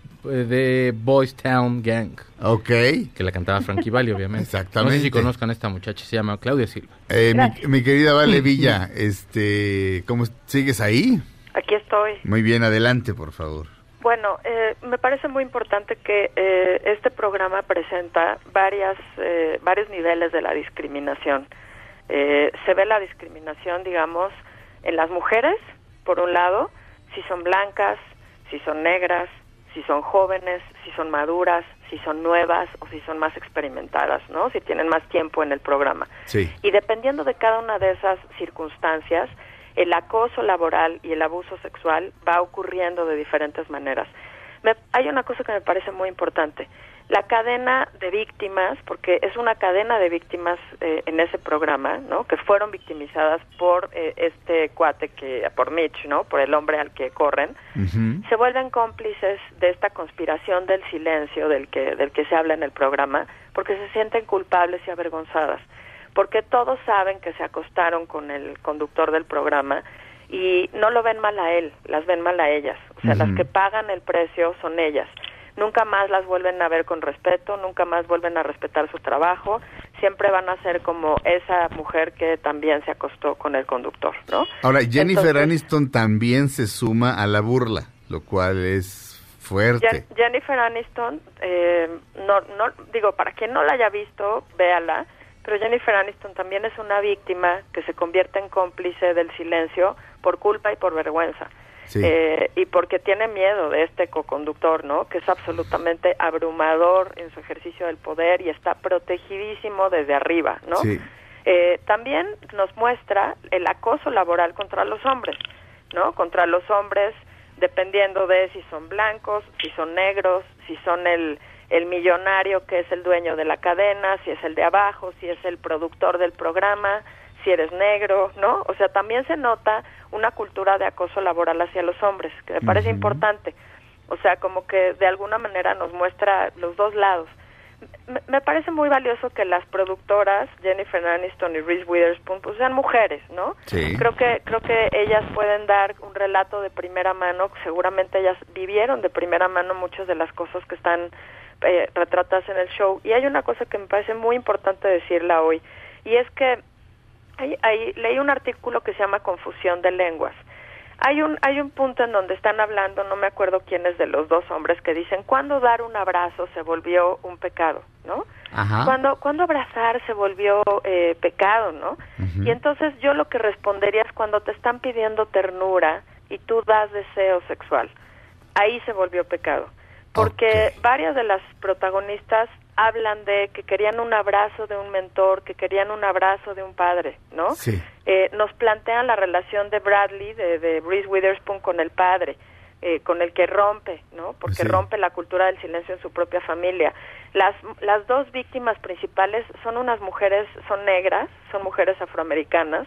de Boys Town Gang. Ok. Que la cantaba Frankie Valli, obviamente. Exactamente. No sé si conozcan a esta muchacha, se llama Claudia Silva. Eh, mi, mi querida Vale Villa, este, ¿cómo sigues ahí? Aquí estoy. Muy bien, adelante, por favor. Bueno, eh, me parece muy importante que eh, este programa presenta varias, eh, varios niveles de la discriminación. Eh, se ve la discriminación, digamos, en las mujeres, por un lado, si son blancas, si son negras, si son jóvenes, si son maduras, si son nuevas o si son más experimentadas, ¿no? Si tienen más tiempo en el programa. Sí. Y dependiendo de cada una de esas circunstancias, el acoso laboral y el abuso sexual va ocurriendo de diferentes maneras. Me- hay una cosa que me parece muy importante. La cadena de víctimas, porque es una cadena de víctimas eh, en ese programa, ¿no? Que fueron victimizadas por eh, este cuate que, por Mitch, ¿no? Por el hombre al que corren se vuelven cómplices de esta conspiración del silencio del que del que se habla en el programa porque se sienten culpables y avergonzadas porque todos saben que se acostaron con el conductor del programa y no lo ven mal a él, las ven mal a ellas. O sea, las que pagan el precio son ellas. Nunca más las vuelven a ver con respeto, nunca más vuelven a respetar su trabajo, siempre van a ser como esa mujer que también se acostó con el conductor, ¿no? Ahora, Jennifer Entonces- Aniston también se suma a la burla, lo cual es fuerte. Jen- Jennifer Aniston, eh, no, no, digo, para quien no la haya visto, véala, pero Jennifer Aniston también es una víctima que se convierte en cómplice del silencio por culpa y por vergüenza. Sí. Eh, y porque tiene miedo de este coconductor, ¿no? Que es absolutamente abrumador en su ejercicio del poder y está protegidísimo desde arriba, ¿no? Sí. Eh, también nos muestra el acoso laboral contra los hombres, ¿no? Contra los hombres, dependiendo de si son blancos, si son negros, si son el, el millonario que es el dueño de la cadena, si es el de abajo, si es el productor del programa, si eres negro, ¿no? O sea, también se nota una cultura de acoso laboral hacia los hombres, que me parece importante. O sea, como que de alguna manera nos muestra los dos lados. Me, me parece muy valioso que las productoras, Jennifer Aniston y Reese Witherspoon, pues sean mujeres, ¿no? Sí. Creo que creo que ellas pueden dar un relato de primera mano, seguramente ellas vivieron de primera mano muchas de las cosas que están eh, retratadas en el show. Y hay una cosa que me parece muy importante decirla hoy, y es que hay, hay- leí un artículo que se llama Confusión de lenguas. Hay un, hay un punto en donde están hablando, no me acuerdo quién es de los dos hombres, que dicen, ¿cuándo dar un abrazo se volvió un pecado? ¿No? Ajá. Cuando, cuando abrazar se volvió eh, pecado, ¿no? Y entonces yo lo que respondería es cuando te están pidiendo ternura y tú das deseo sexual, ahí se volvió pecado. Porque varias de las protagonistas hablan de que querían un abrazo de un mentor, que querían un abrazo de un padre, ¿no? Sí. Eh, nos plantean la relación de Bradley, de, de Reese Witherspoon con el padre, eh, con el que rompe, ¿no? Porque Sí. rompe la cultura del silencio en su propia familia. Las, las dos víctimas principales son unas mujeres, son negras, son mujeres afroamericanas,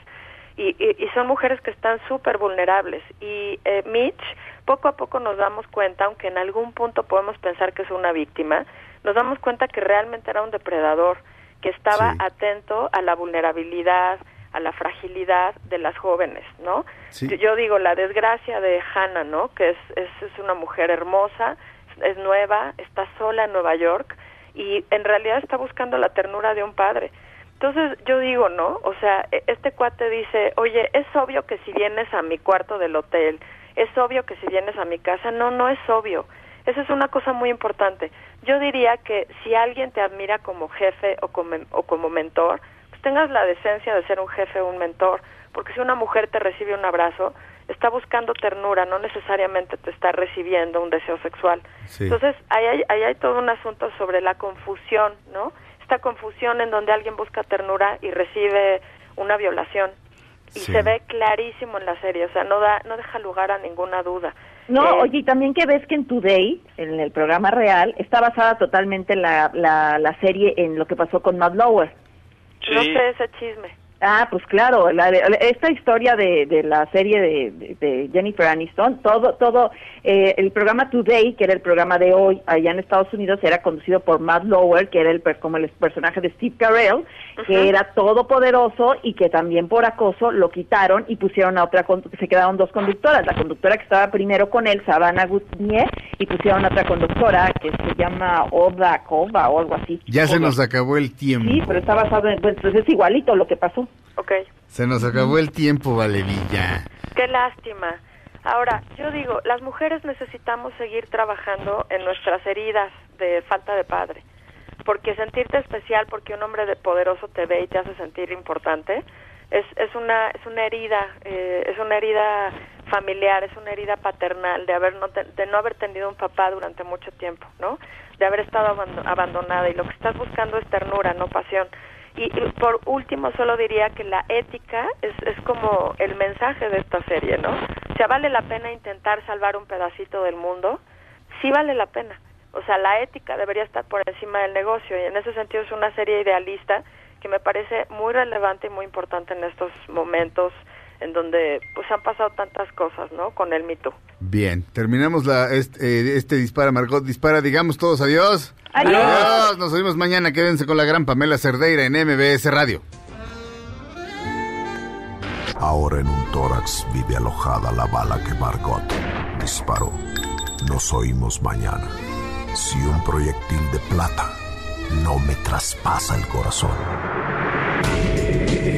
y, y, y son mujeres que están súper vulnerables. Y eh, Mitch, poco a poco nos damos cuenta, aunque en algún punto podemos pensar que es una víctima, nos damos cuenta que realmente era un depredador, que estaba Sí. atento a la vulnerabilidad, a la fragilidad de las jóvenes, ¿no? Sí. Yo, yo digo, la desgracia de Hannah, ¿no? Que es, es, es una mujer hermosa, es nueva, está sola en Nueva York y en realidad está buscando la ternura de un padre. Entonces yo digo, ¿no? O sea, e- este cuate dice, oye, es obvio que si vienes a mi cuarto del hotel, es obvio que si vienes a mi casa, no, no es obvio. Esa es una cosa muy importante. Yo diría que si alguien te admira como jefe o como, o como mentor, pues tengas la decencia de ser un jefe o un mentor, porque si una mujer te recibe un abrazo, está buscando ternura, no necesariamente te está recibiendo un deseo sexual. Sí. Entonces, ahí hay, ahí hay todo un asunto sobre la confusión, ¿no? Esta confusión en donde alguien busca ternura y recibe una violación. Y Sí. se ve clarísimo en la serie, o sea, no da no deja lugar a ninguna duda. No, Eh, oye, y también que ves que en Today, en el programa real, está basada totalmente la, la, la serie en lo que pasó con Matt. No Sí. sé ese chisme. Ah, pues claro, la- esta historia de, de la serie de, de- de Jennifer Aniston, todo, todo, eh, el programa Today, que era el programa de hoy allá en Estados Unidos, era conducido por Matt Lower, que era el como el personaje de Steve Carell, que era todopoderoso y que también por acoso lo quitaron y pusieron a otra, se quedaron dos conductoras, la conductora que estaba primero con él, Savannah Gutnier, y pusieron a otra conductora que se llama Oda Kova o algo así. Ya se nos acabó el tiempo. Sí, pero está basado en, pues, pues es igualito lo que pasó. Ok, Se nos acabó el tiempo, Valerilla. qué lástima. Ahora, yo digo, las mujeres necesitamos seguir trabajando en nuestras heridas de falta de padre. Porque sentirte especial porque un hombre de poderoso te ve y te hace sentir importante es, es una es una herida, eh, es una herida familiar, es una herida paternal de haber no te- de no haber tenido un papá durante mucho tiempo, ¿no? De haber estado abando- abandonada y lo que estás buscando es ternura, no pasión. Y, por último, solo diría que la ética es, es como el mensaje de esta serie, ¿no? O sea, vale la pena intentar salvar un pedacito del mundo, sí vale la pena. O sea, la ética debería estar por encima del negocio y en ese sentido es una serie idealista que me parece muy relevante y muy importante en estos momentos en donde pues han pasado tantas cosas, ¿no? Con el mito. Bien, terminamos la, este, eh, este Dispara, Margot Dispara. Digamos todos adiós. Adiós. Nos oímos mañana. Quédense con la gran Pamela Cerdeira en MBS Radio. Ahora en un tórax vive alojada la bala que Margot disparó. Nos oímos mañana. Si un proyectil de plata no me traspasa el corazón.